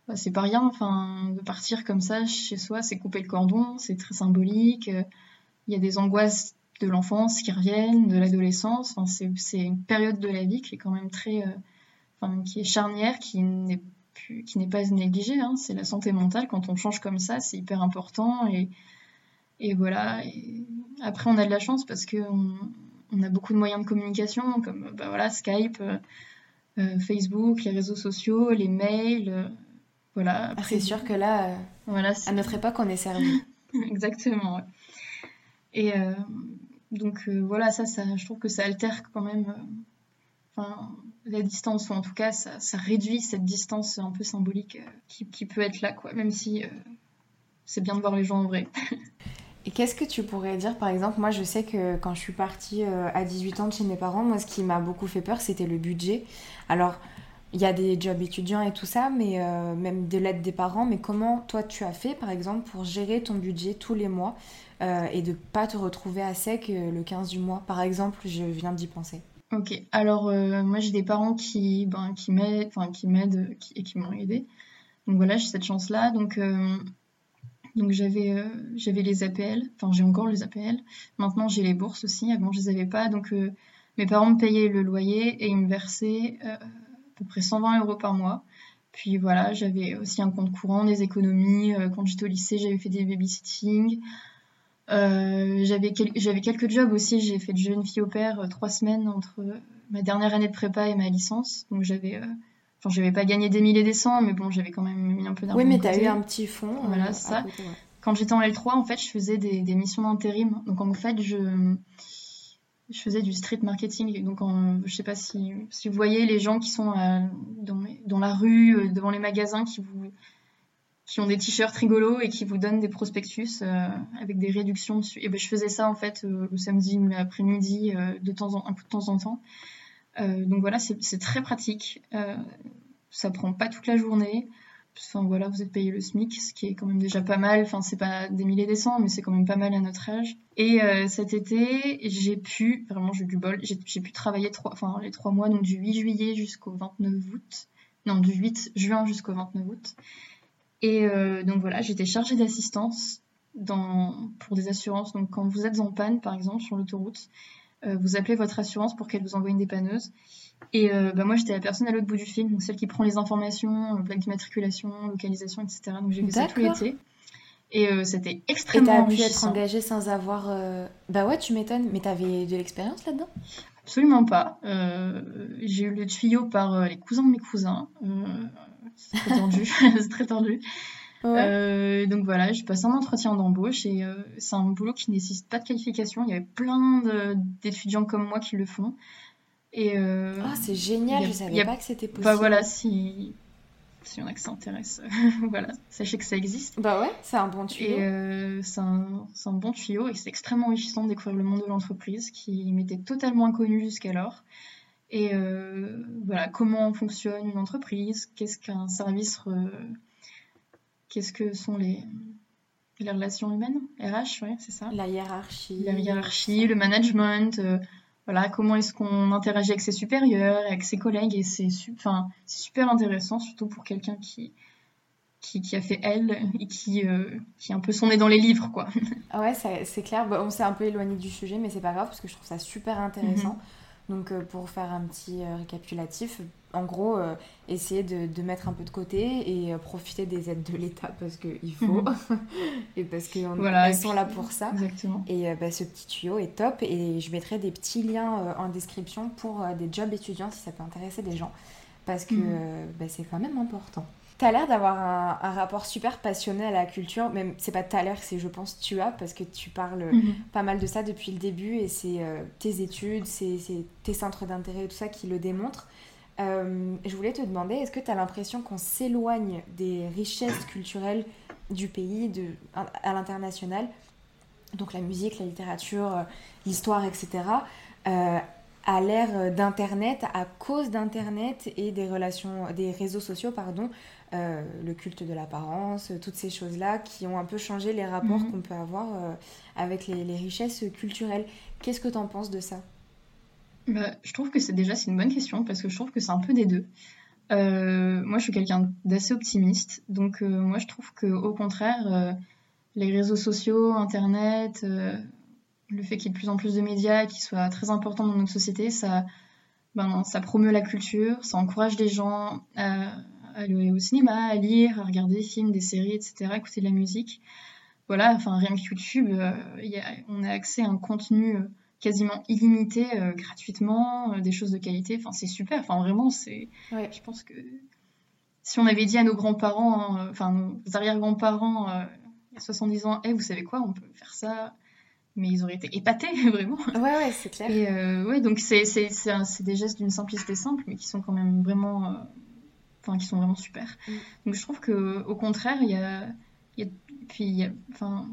bah, c'est pas rien. Enfin, de partir comme ça chez soi, c'est couper le cordon, c'est très symbolique. Il y a des angoisses de l'enfance qui reviennent, de l'adolescence. Enfin, c'est une période de la vie qui est quand même très. Euh, enfin, qui est charnière, qui n'est qui n'est pas négligée. Hein. C'est la santé mentale. Quand on change comme ça, c'est hyper important. Et, et voilà. Après, on a de la chance parce qu'on on a beaucoup de moyens de communication, comme bah, voilà, Skype. Euh, euh, Facebook, les réseaux sociaux, les mails. Euh, voilà. Ah, c'est sûr que là, euh, voilà, à notre époque, on est servi. Exactement. Et donc voilà, ça, ça, je trouve que ça altère quand même la distance, ou en tout cas, ça, ça, réduit cette distance un peu symbolique qui, qui, peut être là, quoi, même si c'est bien de voir les gens en vrai. Et qu'est-ce que tu pourrais dire, par exemple, moi je sais que quand je suis partie euh, à 18 ans de chez mes parents, moi ce qui m'a beaucoup fait peur, c'était le budget. Alors, il y a des jobs étudiants et tout ça, mais euh, même de l'aide des parents, mais comment toi tu as fait, par exemple, pour gérer ton budget tous les mois euh, et de pas te retrouver à sec le 15 du mois, par exemple, je viens d'y penser. Ok, alors moi j'ai des parents qui, ben, qui m'aident, qui et qui m'ont aidé. Donc voilà, j'ai cette chance-là. Donc Donc j'avais j'avais les APL, enfin j'ai encore les APL. Maintenant j'ai les bourses aussi. Avant je les avais pas, donc mes parents me payaient le loyer et ils me versaient à peu près 120 euros par mois. Puis voilà, j'avais aussi un compte courant, des économies. Quand j'étais au lycée, j'avais fait des babysitting. Euh, j'avais quelques jobs aussi. J'ai fait de jeune fille au père euh, trois semaines entre euh, ma dernière année de prépa et ma licence. Donc j'avais, enfin j'avais pas gagné des milliers et des cents, mais bon j'avais quand même mis un peu d'argent. Oui, mais t'as eu un petit fonds. Voilà, c'est ça. Quand j'étais en L3, en fait, je faisais des, des missions d'intérim. Donc en fait, je je faisais du street marketing. Donc, en, je sais pas si, si, vous voyez les gens qui sont dans, dans, la rue, devant les magasins, qui vous, qui ont des t-shirts rigolos et qui vous donnent des prospectus euh, avec des réductions dessus. Et ben je faisais ça en fait euh, le samedi après-midi euh, de temps en un coup de temps en temps. donc voilà, c'est très pratique. Ça prend pas toute la journée. Enfin voilà, vous êtes payé le SMIC, ce qui est quand même déjà pas mal. Enfin c'est pas des milliers des cents, mais c'est quand même pas mal à notre âge. Et cet été, j'ai pu, vraiment j'ai du bol, j'ai pu travailler trois, enfin les trois mois, donc du 8 juillet jusqu'au 29 août. Non, du 8 juin jusqu'au 29 août. Et euh, donc voilà, j'étais chargée d'assistance pour des assurances. Donc quand vous êtes en panne, par exemple, sur l'autoroute, euh, vous appelez votre assurance pour qu'elle vous envoie une dépanneuse. Et euh, bah, moi, j'étais la personne à l'autre bout du fil, donc celle qui prend les informations, plaque d'immatriculation, localisation, etc. Donc j'ai fait ça tout l'été. Et c'était extrêmement Et t'as pu être engagée sans avoir... Bah ouais, tu m'étonnes, mais t'avais de l'expérience là-dedans? Absolument pas. j'ai eu le tuyau par les cousins de mes cousins c'est très tendu. c'est très tendu. Euh, donc voilà, je passe un entretien d'embauche et euh, c'est un boulot qui nécessite pas de qualification. Il y avait plein d'étudiants comme moi qui le font. Et euh, ah, c'est génial, je savais pas que c'était possible. Bah voilà, si si on a que ça intéresse, voilà, sachez que ça existe. Bah ouais, c'est un bon tuyau. Et c'est un, un, bon tuyau et c'est extrêmement enrichissant de découvrir le monde de l'entreprise qui m'était totalement inconnu jusqu'alors. Et euh, voilà, comment fonctionne une entreprise, qu'est-ce qu'un service, qu'est-ce que sont les, les relations humaines, RH, ouais, c'est ça. La hiérarchie. La hiérarchie, le management, euh, voilà, comment est-ce qu'on interagit avec ses supérieurs, avec ses collègues, et c'est enfin, super intéressant, surtout pour quelqu'un qui, qui, qui, a fait elle et qui, euh, qui un peu son nez dans les livres, quoi. Ah ouais, c'est clair, on s'est un peu éloigné du sujet, mais c'est pas grave, parce que je trouve ça super intéressant. Mhm. Donc euh, pour faire un petit euh, récapitulatif, en gros, euh, essayer de, mettre un peu de côté et profiter des aides de l'État parce qu'il faut mhm. et parce qu'ils voilà, sont là pour ça. Exactement. Et bah, ce petit tuyau est top et je mettrai des petits liens en description pour des jobs étudiants si ça peut intéresser des gens parce que mhm. bah, c'est quand même important. T'as l'air d'avoir un, rapport super passionné à la culture, même c'est pas à l'heure, c'est je pense tu as, parce que tu parles mhm. pas mal de ça depuis le début et c'est euh, tes études, c'est tes centres d'intérêt et tout ça qui le démontrent. Euh, je voulais te demander, est-ce que tu as l'impression qu'on s'éloigne des richesses culturelles du pays de, à, l'international, donc la musique, la littérature, euh, l'histoire, etc., à l'ère d'Internet, à cause d'Internet et des relations, des réseaux sociaux, pardon, euh, le culte de l'apparence, toutes ces choses-là qui ont un peu changé les rapports mhm. qu'on peut avoir euh, avec les, richesses culturelles. Qu'est-ce que tu en penses de ça? Bah, Je trouve que c'est déjà c'est une bonne question parce que je trouve que c'est un peu des deux. Euh, moi, je suis quelqu'un d'assez optimiste, donc moi, je trouve que au contraire, les réseaux sociaux, Internet, le fait qu'il y ait de plus en plus de médias qui soient très importants dans notre société, ça, ben, ça promeut la culture, ça encourage les gens à aller au cinéma, à lire, à regarder des films, des séries, etc., écouter de la musique. Voilà, enfin, rien que YouTube, euh, on a accès à un contenu euh, quasiment illimité euh, gratuitement, des choses de qualité. Enfin, c'est super. Enfin, vraiment, c'est. Je pense que si on avait dit à nos grands-parents, enfin, nos arrière-grands-parents, il y a 70 ans, hey, vous savez quoi, on peut faire ça? Mais ils auraient été épatés, vraiment. Ouais, ouais, c'est clair. Et ouais, donc c'est des gestes d'une simplicité simple, mais qui sont quand même vraiment enfin qui sont vraiment super. Mm. Donc je trouve que au contraire, il y a, y a puis il y a, enfin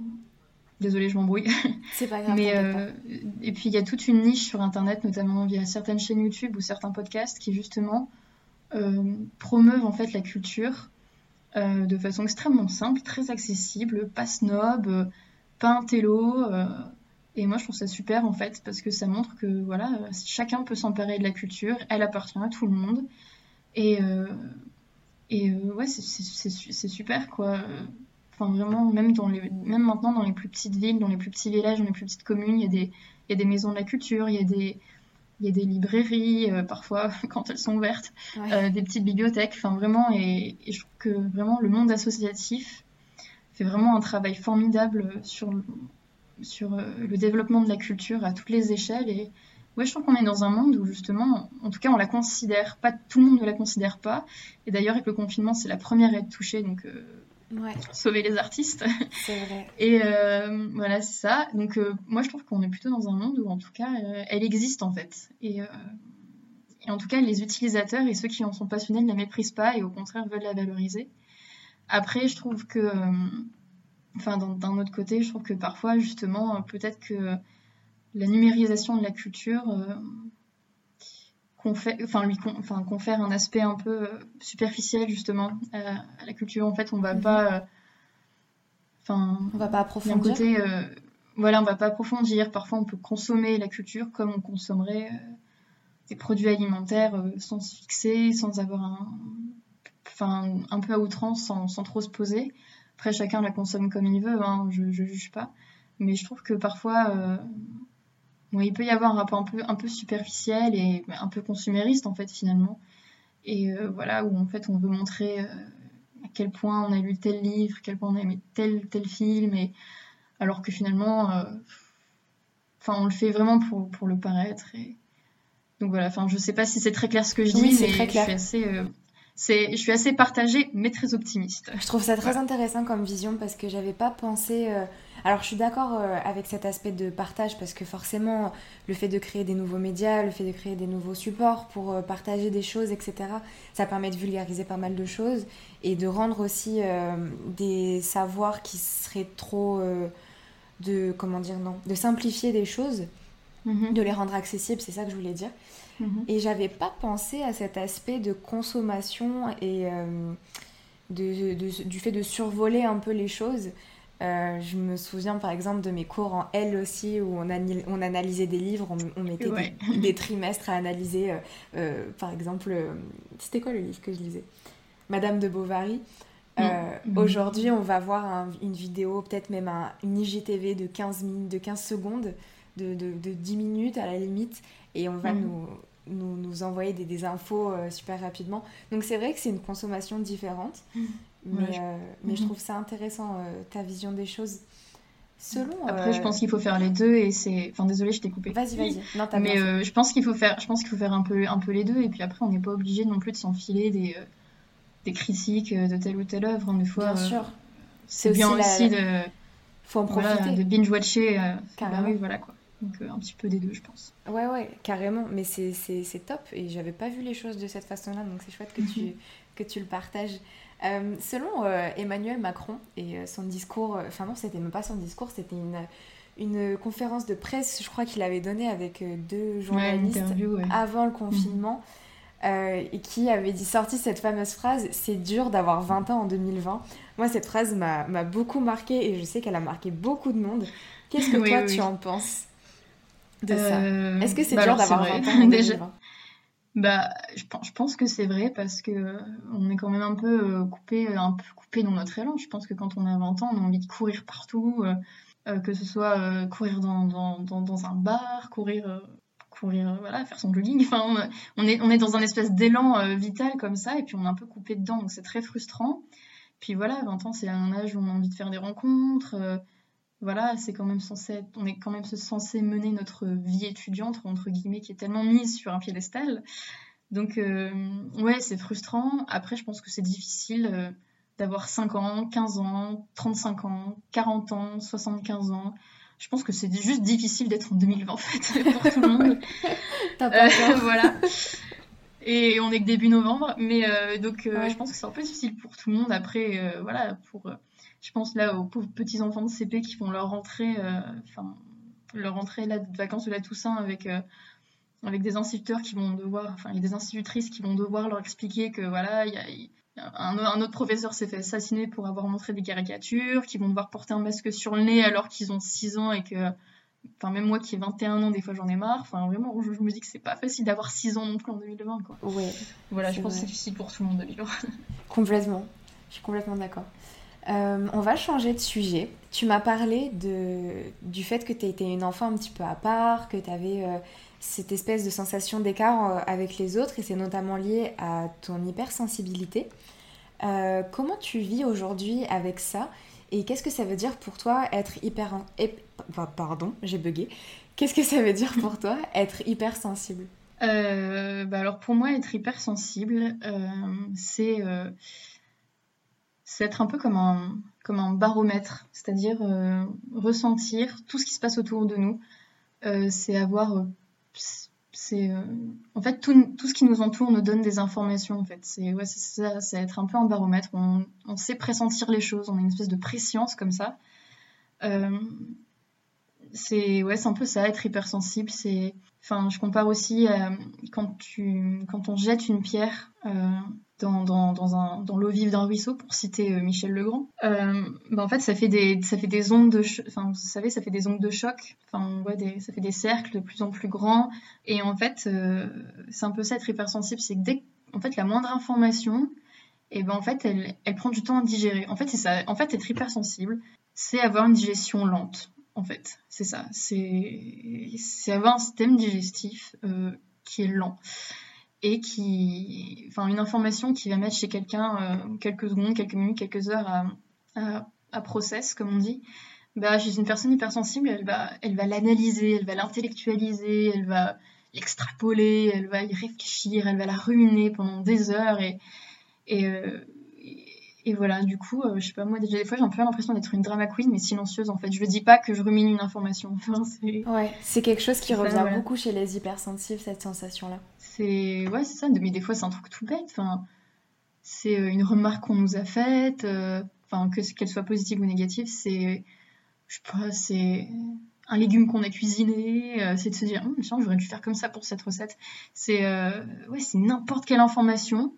désolée, je m'embrouille. C'est pas grave. Mais euh, et puis il y a toute une niche sur internet, notamment via certaines chaînes YouTube ou certains podcasts qui justement euh, promeuvent en fait la culture euh, de façon extrêmement simple, très accessible, pas snob, pas un télo. et moi, je trouve ça super en fait parce que ça montre que voilà, chacun peut s'emparer de la culture, elle appartient à tout le monde. Et, euh, et euh, ouais, c'est super, quoi. enfin vraiment, même, dans les, même maintenant dans les plus petites villes, dans les plus petits villages, dans les plus petites communes, il y a des, il y a des maisons de la culture, il y a des, il y a des librairies, euh, parfois quand elles sont ouvertes, euh, des petites bibliothèques, enfin vraiment, et, je trouve que vraiment le monde associatif fait vraiment un travail formidable sur, sur euh, le développement de la culture à toutes les échelles. Et ouais, je trouve qu'on est dans un monde où justement, en tout cas, on la considère, pas tout le monde ne la considère pas. Et d'ailleurs, avec le confinement, c'est la première à être touchée, donc sauver les artistes. C'est vrai. Et euh, voilà, c'est ça. Donc euh, moi, je trouve qu'on est plutôt dans un monde où, en tout cas, euh, elle existe en fait. Et, et, en tout cas, les utilisateurs et ceux qui en sont passionnés ne la méprisent pas et au contraire veulent la valoriser. Après, je trouve que, enfin, d'un autre côté, je trouve que parfois, justement, peut-être que la numérisation de la culture enfin lui enfin confère un aspect un peu euh, superficiel justement à, la culture. En fait, on va mhm. pas, euh, enfin, on va pas approfondir. côté, euh, voilà, on va pas approfondir. Parfois, on peut consommer la culture comme on consommerait des produits alimentaires sans se fixer, sans avoir un, enfin, un peu à outrance, sans, sans, trop se poser. Après, chacun la consomme comme il veut. Hein, je, je juge pas, mais je trouve que parfois il peut y avoir un rapport un peu, un peu superficiel et un peu consumériste en fait finalement. Et euh, voilà, où en fait on veut montrer euh, à quel point on a lu tel livre, à quel point on a aimé tel, tel film, et alors que finalement, euh, enfin on le fait vraiment pour, pour le paraître. Et... Donc voilà, enfin je sais pas si c'est très clair ce que je dis, mais très clair. je suis assez je suis assez partagée, mais très optimiste. Je trouve ça très intéressant comme vision parce que j'avais pas pensé. Euh, alors, je suis d'accord euh, avec cet aspect de partage parce que forcément, le fait de créer des nouveaux médias, le fait de créer des nouveaux supports pour euh, partager des choses, etc., ça permet de vulgariser pas mal de choses et de rendre aussi des savoirs qui seraient trop. de. Comment dire, non De simplifier des choses, mhm. de les rendre accessibles, c'est ça que je voulais dire. Mhm. Et j'avais pas pensé à cet aspect de consommation et euh, de, du fait de survoler un peu les choses. Euh, je me souviens par exemple de mes cours en L aussi où on, on analysait des livres, on, mettait des, trimestres à analyser. Euh, par exemple, c'était quoi le livre que je lisais? Madame de Bovary. Mm. Mm. Aujourd'hui, on va voir une vidéo, peut-être même un, une IGTV de 15, minutes, de 15 secondes, de, de, de, 10 minutes à la limite, et on va mm. nous, nous, nous, envoyer des, des infos euh, super rapidement. Donc c'est vrai que c'est une consommation différente, mm. mais, je... Euh, mais je mm-hmm. trouve ça intéressant euh, ta vision des choses. Selon, Après, je pense qu'il faut faire les deux et c'est. Enfin, désolé, je t'ai coupé. Vas-y, vas-y. Mais je pense qu'il faut faire, je pense qu'il faut faire un peu, un peu les deux et puis après, on n'est pas obligé non plus de s'enfiler des, des critiques de telle ou telle œuvre. Des fois, bien sûr. C'est bien aussi, de. Faut en profiter. de binge watcher. Bah oui, voilà quoi. Donc euh, un petit peu des deux, je pense. Ouais, ouais, carrément. Mais c'est top. Et j'avais pas vu les choses de cette façon-là. Donc c'est chouette que, tu, mhm. que tu le partages. Euh, selon euh, Emmanuel Macron et son discours, enfin non, c'était même pas son discours, c'était une, une conférence de presse, je crois qu'il avait donné avec deux journalistes avant le confinement. Mhm. et qui avait dit, sorti cette fameuse phrase C'est dur d'avoir 20 ans en 2020. Moi, cette phrase m'a beaucoup marqué et je sais qu'elle a marqué beaucoup de monde. Qu'est-ce que toi, tu en penses? Euh, Est-ce que c'est bah dur d'avoir 20 ans déjà bah, je, je pense que c'est vrai parce que euh, on est quand même un peu euh, coupé, un peu coupé dans notre élan. Je pense que quand on a 20 ans, on a envie de courir partout, que ce soit courir dans, dans, dans, un bar, courir, courir, voilà, faire son jogging. Enfin, on, est, on est dans un espèce d'élan vital comme ça, et puis on est un peu coupé dedans, donc c'est très frustrant. Puis voilà, 20 ans, c'est un âge où on a envie de faire des rencontres voilà, c'est quand même censé on est quand même censé mener notre vie étudiante, entre guillemets, qui est tellement mise sur un piédestal. Donc, euh, ouais, c'est frustrant. Après, je pense que c'est difficile euh, d'avoir 5 ans, 15 ans, 35 ans, 40 ans, 75 ans. Je pense que c'est juste difficile d'être en 2020, en fait, pour tout le monde. T'as pas euh, voilà. Et on est que début novembre, mais donc je pense que c'est un peu difficile pour tout le monde. Après, voilà, pour je pense là aux pauvres petits enfants de CP qui font leur rentrée, euh, enfin leur rentrée là, de vacances de la Toussaint avec euh, avec des instituteurs qui vont devoir, enfin des institutrices qui vont devoir leur expliquer que voilà, il y a, un, autre professeur s'est fait assassiner pour avoir montré des caricatures, qui vont devoir porter un masque sur le nez alors qu'ils ont 6 ans et que, enfin même moi qui ai 21 ans, des fois j'en ai marre. Enfin vraiment, je, me dis que c'est pas facile d'avoir 6 ans non plus en 2020 quoi. Ouais. Voilà, je pense que c'est difficile pour tout le monde 2020. complètement. Je suis complètement d'accord. On va changer de sujet. Tu m'as parlé du fait que tu étais une enfant un petit peu à part, que tu avais cette espèce de sensation d'écart avec les autres, et c'est notamment lié à ton hypersensibilité. comment tu vis aujourd'hui avec ça et qu'est-ce que ça veut dire pour toi être hyper... Pardon, j'ai bugué. Qu'est-ce que ça veut dire pour toi être hypersensible? Euh, bah alors pour moi, être hypersensible, euh, c'est être un peu comme un, comme un baromètre, c'est-à-dire euh, ressentir tout ce qui se passe autour de nous. Euh, c'est avoir c'est euh, en fait tout, tout, ce qui nous entoure nous donne des informations en fait. C'est ouais, ça c'est être un peu un baromètre. On, on, sait pressentir les choses. On a une espèce de préscience comme ça. C'est ouais c'est un peu ça être hypersensible. C'est enfin je compare aussi quand tu quand on jette une pierre dans, l'eau vive d'un ruisseau, pour citer euh, Michel Legrand, euh, bah en fait, ça fait des, ondes de, enfin, vous savez, ça fait des ondes de choc. Enfin, ça fait des cercles de plus en plus grands. Et en fait, euh, c'est un peu ça être hypersensible, c'est que dès, en fait, la moindre information, et eh ben en fait, elle, prend du temps à digérer. En fait, c'est ça. En fait, être hypersensible, c'est avoir une digestion lente. En fait, c'est ça. C'est, c'est avoir un système digestif euh, qui est lent et qui, enfin, une information qui va mettre chez quelqu'un euh, quelques secondes, quelques minutes, quelques heures à, à, à process, comme on dit, bah, chez une personne hypersensible, elle va, elle va l'analyser, elle va l'intellectualiser, elle va l'extrapoler, elle va y réfléchir, elle va la ruminer pendant des heures et, et, euh, et voilà, du coup, euh, je sais pas, moi, déjà, des fois, j'ai un peu l'impression d'être une drama queen, mais silencieuse, en fait. Je ne dis pas que je rumine une information. c'est... Ouais, c'est quelque chose qui revient beaucoup chez les hypersensibles, cette sensation-là. C'est... Ouais, ça, mais des fois, c'est un truc tout bête. Enfin, c'est euh, une remarque qu'on nous a faite, euh, enfin, que, qu'elle soit positive ou négative, c'est... Je sais pas, c'est un légume qu'on a cuisiné, c'est de se dire, hum, tiens, j'aurais dû faire comme ça pour cette recette. C'est, ouais, c'est n'importe quelle information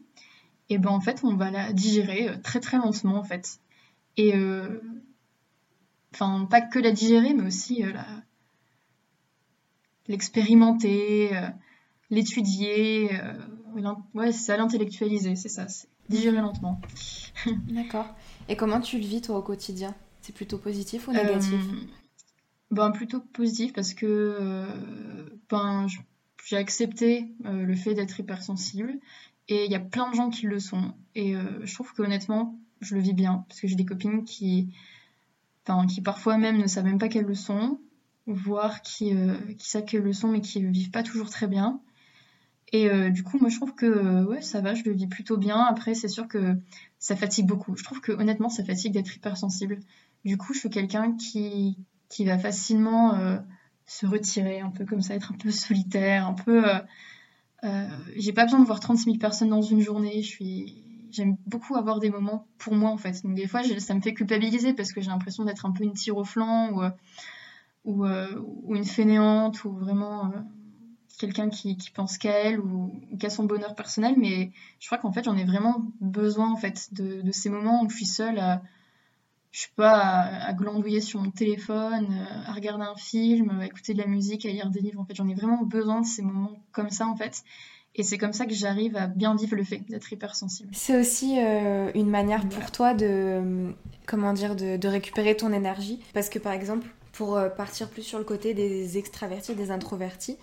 et ben en fait on va la digérer euh, très très lentement en fait. Et euh, enfin pas que la digérer mais aussi euh, la l'expérimenter, l'étudier, ouais c'est ça l'intellectualiser, c'est ça, c'est digérer lentement. D'accord. Et comment tu le vis toi au quotidien? C'est plutôt positif ou négatif? Ben plutôt positif parce que ben j'ai accepté le fait d'être hypersensible et il y a plein de gens qui le sont. Et euh, je trouve qu'honnêtement, je le vis bien. Parce que j'ai des copines qui, enfin, qui parfois même ne savent même pas qu'elles le sont, voire qui, euh, qui savent qu'elles le sont mais qui le vivent pas toujours très bien. Et euh, du coup, moi, je trouve que ouais, ça va, je le vis plutôt bien. Après, c'est sûr que ça fatigue beaucoup. Je trouve que honnêtement, ça fatigue d'être hypersensible. Du coup, je suis quelqu'un qui, qui va facilement se retirer, un peu comme ça, être un peu solitaire, un peu euh, j'ai pas besoin de voir 36 000 personnes dans une journée. Je suis, j'aime beaucoup avoir des moments pour moi en fait. Donc des fois, ça me fait culpabiliser parce que j'ai l'impression d'être un peu une tire au flanc ou, euh, euh, ou, une fainéante ou vraiment quelqu'un qui, qui, pense qu'à elle ou, qu'à son bonheur personnel. Mais je crois qu'en fait, j'en ai vraiment besoin en fait de, de, ces moments où je suis seule à, je suis pas à, glandouiller sur mon téléphone, euh, à regarder un film, à écouter de la musique, à lire des livres. En fait, j'en ai vraiment besoin de ces moments comme ça, en fait. Et c'est comme ça que j'arrive à bien vivre le fait d'être hypersensible. C'est aussi euh, une manière pour toi de, comment dire, de, de, récupérer ton énergie. Parce que par exemple, pour euh, partir plus sur le côté des extravertis, des introvertis,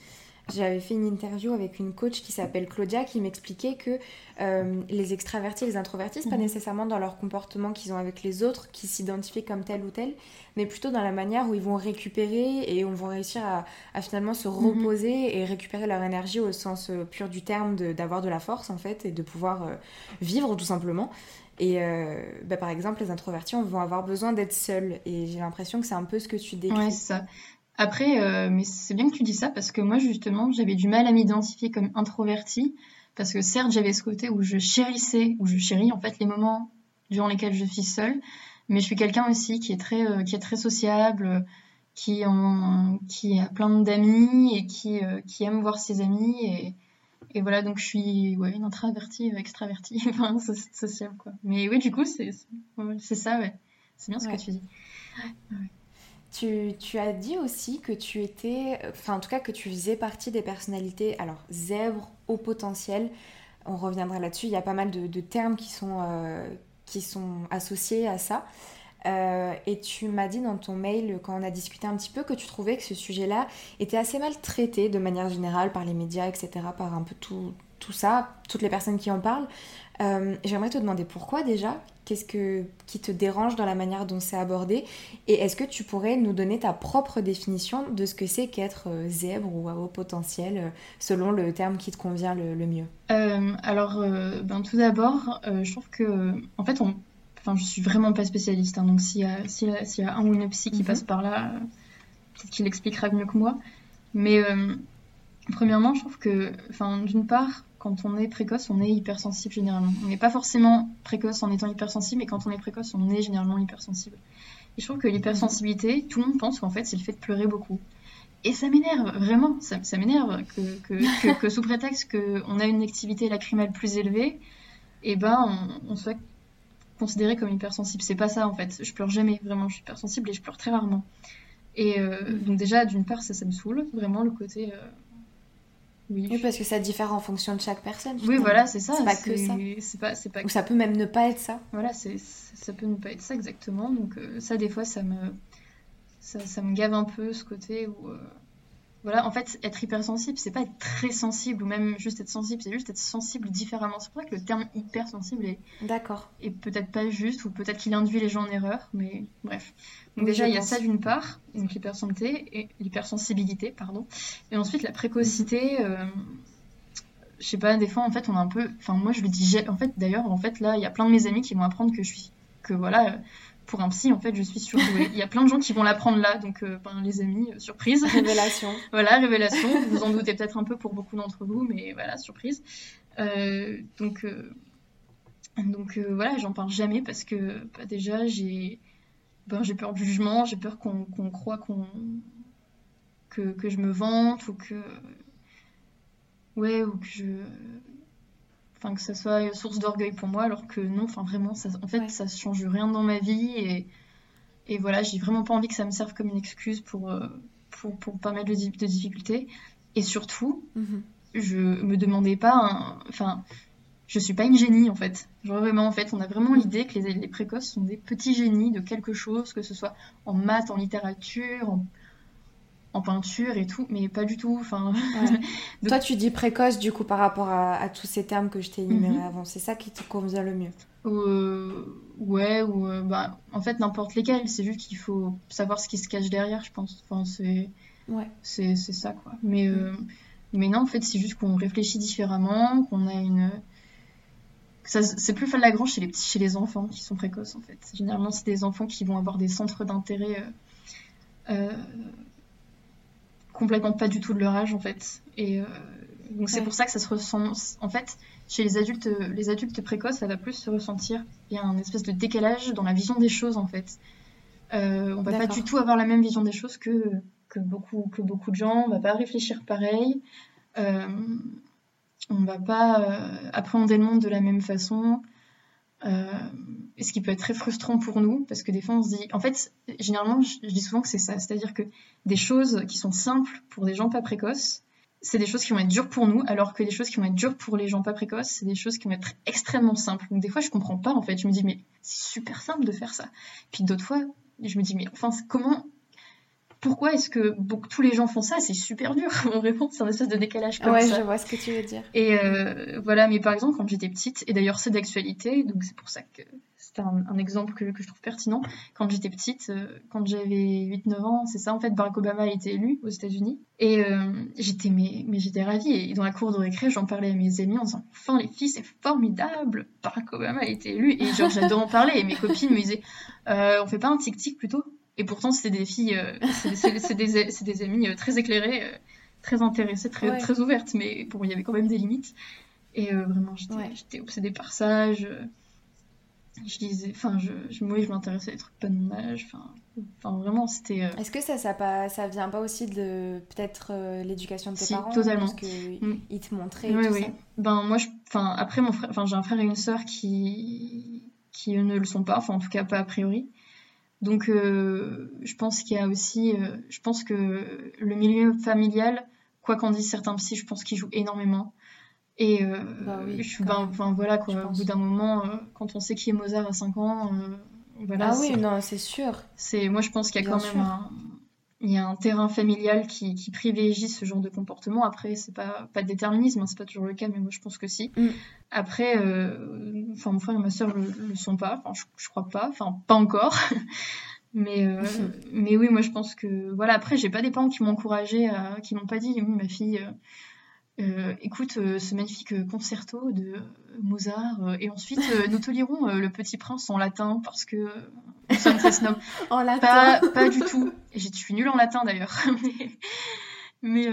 j'avais fait une interview avec une coach qui s'appelle Claudia qui m'expliquait que euh, les extravertis et les introvertis, pas mhm. nécessairement dans leur comportement qu'ils ont avec les autres, qui s'identifient comme tel ou tel, mais plutôt dans la manière où ils vont récupérer et on va réussir à, finalement se mhm. reposer et récupérer leur énergie au sens euh, pur du terme d'avoir de, la force en fait et de pouvoir euh, vivre tout simplement. Et bah, par exemple, les introvertis vont avoir besoin d'être seuls. Et j'ai l'impression que c'est un peu ce que tu décris. Ouais, ça. Après, euh, mais c'est bien que tu dis ça parce que moi, justement, j'avais du mal à m'identifier comme introvertie parce que certes, j'avais ce côté où je chérissais, où je chéris en fait les moments durant lesquels je suis seule, mais je suis quelqu'un aussi qui est très, euh, qui est très sociable, qui, en, qui a plein d'amis et qui, euh, qui aime voir ses amis et, et voilà, donc je suis ouais, une introvertie, extravertie, enfin sociable quoi. Mais oui, du coup, c'est c'est ça, ouais. C'est bien ce que tu dis. Ouais. Tu, as dit aussi que tu étais, enfin en tout cas que tu faisais partie des personnalités, alors zèbres au potentiel, on reviendra là-dessus, il y a pas mal de, termes qui sont, euh, qui sont associés à ça. Euh, et tu m'as dit dans ton mail, quand on a discuté un petit peu, que tu trouvais que ce sujet-là était assez mal traité de manière générale par les médias, etc., par un peu tout, tout ça, toutes les personnes qui en parlent. Euh, j'aimerais te demander pourquoi déjà? Qu'est-ce que, qui te dérange dans la manière dont c'est abordé? Et est-ce que tu pourrais nous donner ta propre définition de ce que c'est qu'être euh, zèbre ou à haut potentiel, selon le terme qui te convient le, mieux? Alors, ben, tout d'abord, je trouve que, en fait, on, Enfin, je suis vraiment pas spécialiste, hein, donc s'il y, y, a un ou une psy qui mhm. passe par là, peut-être qu'il expliquera mieux que moi. Mais euh, premièrement, je trouve que, enfin, d'une part, quand on est précoce, on est hypersensible généralement. On n'est pas forcément précoce en étant hypersensible, mais quand on est précoce, on est généralement hypersensible. Et je trouve que l'hypersensibilité, tout le monde pense qu'en fait, c'est le fait de pleurer beaucoup. Et ça m'énerve, vraiment, ça, m'énerve que, sous prétexte qu'on a une activité lacrymale plus élevée, et eh ben, on, soit considérée comme hypersensible. C'est pas ça en fait. Je pleure jamais, vraiment. Je suis hypersensible et je pleure très rarement. Et euh, donc déjà, d'une part, ça, ça me saoule, vraiment le côté. Euh, oui, parce que ça diffère en fonction de chaque personne. Oui, voilà, c'est ça. C'est pas que ça. Pas, pas. Ou ça peut même ne pas être ça. Voilà, c'est, ça peut ne pas être ça exactement. Donc euh, ça, des fois, ça me, ça, ça, me gave un peu ce côté où voilà, en fait, être hypersensible, c'est pas être très sensible ou même juste être sensible, c'est juste être sensible différemment. C'est pour ça que le terme hypersensible est, D'accord. est peut-être pas juste ou peut-être qu'il induit les gens en erreur, mais bref. Donc déjà, il y a ça d'une part, donc l'hypersensibilité, et l'hypersensibilité, pardon, et ensuite la précocité. Euh, je sais pas, des fois, en fait, on a un peu. Enfin, moi, je le dis. En fait, d'ailleurs, en fait, là, il y a plein de mes amis qui vont apprendre que je suis. Que voilà, pour un psy, en fait, je suis surdouée. Il y a plein de gens qui vont l'apprendre là, donc euh, ben, les amis, euh, surprise. Révélation. voilà, révélation. Vous vous en doutez peut-être un peu pour beaucoup d'entre vous, mais voilà, surprise. Euh, donc, donc voilà, j'en parle jamais parce que bah, déjà, j'ai ben, j'ai peur du jugement, j'ai peur qu'on croit qu'on que, que, je me vante ou que ouais ou que je enfin que ça soit source d'orgueil pour moi, alors que non, enfin vraiment, ça, en fait, ça change rien dans ma vie et, et voilà, j'ai vraiment pas envie que ça me serve comme une excuse pour, euh, pour, pour, pas mettre de, difficultés. Et surtout, mhm. je me demandais pas, enfin, je suis pas une génie en fait. Genre vraiment, en fait, on a vraiment l'idée que les, les précoces sont des petits génies de quelque chose, que ce soit en maths, en littérature, en en peinture et tout, mais pas du tout. Enfin, Toi, tu dis précoce du coup par rapport à, tous ces termes que je t'ai énumérés mhm. avant. C'est ça qui te convient le mieux? Euh, Ouais, ou euh, bah, en fait n'importe lesquels. C'est juste qu'il faut savoir ce qui se cache derrière, je pense. Enfin, c'est ouais. c'est ça quoi. Mais euh, mais non, en fait, c'est juste qu'on réfléchit différemment, qu'on a une c'est plus flagrant chez les petits, chez les enfants qui sont précoces en fait. Généralement, c'est des enfants qui vont avoir des centres d'intérêt complètement pas du tout de leur âge en fait. Et euh, donc c'est pour ça que ça se ressent. En fait, chez les adultes, les adultes précoces, ça va plus se ressentir. Il y a un espèce de décalage dans la vision des choses en fait. Euh, on va pas du tout avoir la même vision des choses que, que, beaucoup, que beaucoup de gens. On va pas réfléchir pareil. Euh, on va pas euh, appréhender le monde de la même façon. Ce qui peut être très frustrant pour nous, parce que des fois on se dit, en fait, généralement, je, dis souvent que c'est ça, c'est-à-dire que des choses qui sont simples pour des gens pas précoces, c'est des choses qui vont être dures pour nous, alors que des choses qui vont être dures pour les gens pas précoces, c'est des choses qui vont être extrêmement simples. Donc des fois, je comprends pas, en fait, je me dis, mais c'est super simple de faire ça. Puis d'autres fois, je me dis, mais enfin, comment pourquoi est-ce que tous les gens font ça? C'est super dur. On répond, c'est un espèce de décalage comme ouais, ça. Ouais, je vois ce que tu veux dire. Et euh, voilà, mais par exemple, quand j'étais petite, et d'ailleurs c'est d'actualité, donc c'est pour ça que c'est un, exemple que, je trouve pertinent. Quand j'étais petite, euh, quand j'avais 8-9 ans, c'est ça en fait, Barack Obama a été élu aux États-Unis. Et euh, j'étais mais, mais j'étais ravie. Et dans la cour de récré, j'en parlais à mes amis en disant Enfin, les filles, c'est formidable Barack Obama a été élu. Et genre, j'adore en parler. Et mes copines me disaient On fait pas un tic-tic plutôt? Et pourtant, c'était des filles, euh, c'est des, des, amies euh, très éclairées, euh, très intéressées, très, très ouvertes, mais bon, il y avait quand même des limites. Et vraiment, j'étais obsédée par ça. Je, je disais, enfin, je, je, moi, je m'intéressais à des trucs pas de mon âge. Enfin, vraiment, c'était. Est-ce que ça, ça, pas, ça vient pas aussi de peut-être l'éducation de tes si, parents totalement. Parce qu'ils mm. te montraient. Oui, tout oui. Ça. Ben, moi, je, enfin, après, mon frère, enfin, j'ai un frère et une sœur qui, qui ne le sont pas, enfin, en tout cas, pas a priori. Donc, euh, je pense qu'il y a aussi, euh, je pense que le milieu familial, quoi qu'en disent certains psy, je pense qu'il joue énormément. Et bah je, ben, voilà, quoi, au bout d'un moment, quand on sait qui est Mozart à 5 ans, voilà. Ah oui, non, c'est sûr. C'est, moi, je pense qu'il y a quand même un, il y a un terrain familial qui, privilégie ce genre de comportement. Après, c'est pas pas de déterminisme, hein, c'est pas toujours le cas, mais moi je pense que si. Mm. Après, euh, enfin mon frère et ma soeur le, le sont pas, enfin je, je, crois pas, enfin pas encore. mais euh, mais oui, moi je pense que voilà. Après, j'ai pas des parents qui m'ont encouragé, qui m'ont pas dit, ma fille. Euh, euh, écoute euh, ce magnifique concerto de Mozart et ensuite nous te lirons Le Petit Prince en latin parce que nous sommes très snobs. en latin Pas, du tout. Je suis nulle en latin d'ailleurs. mais,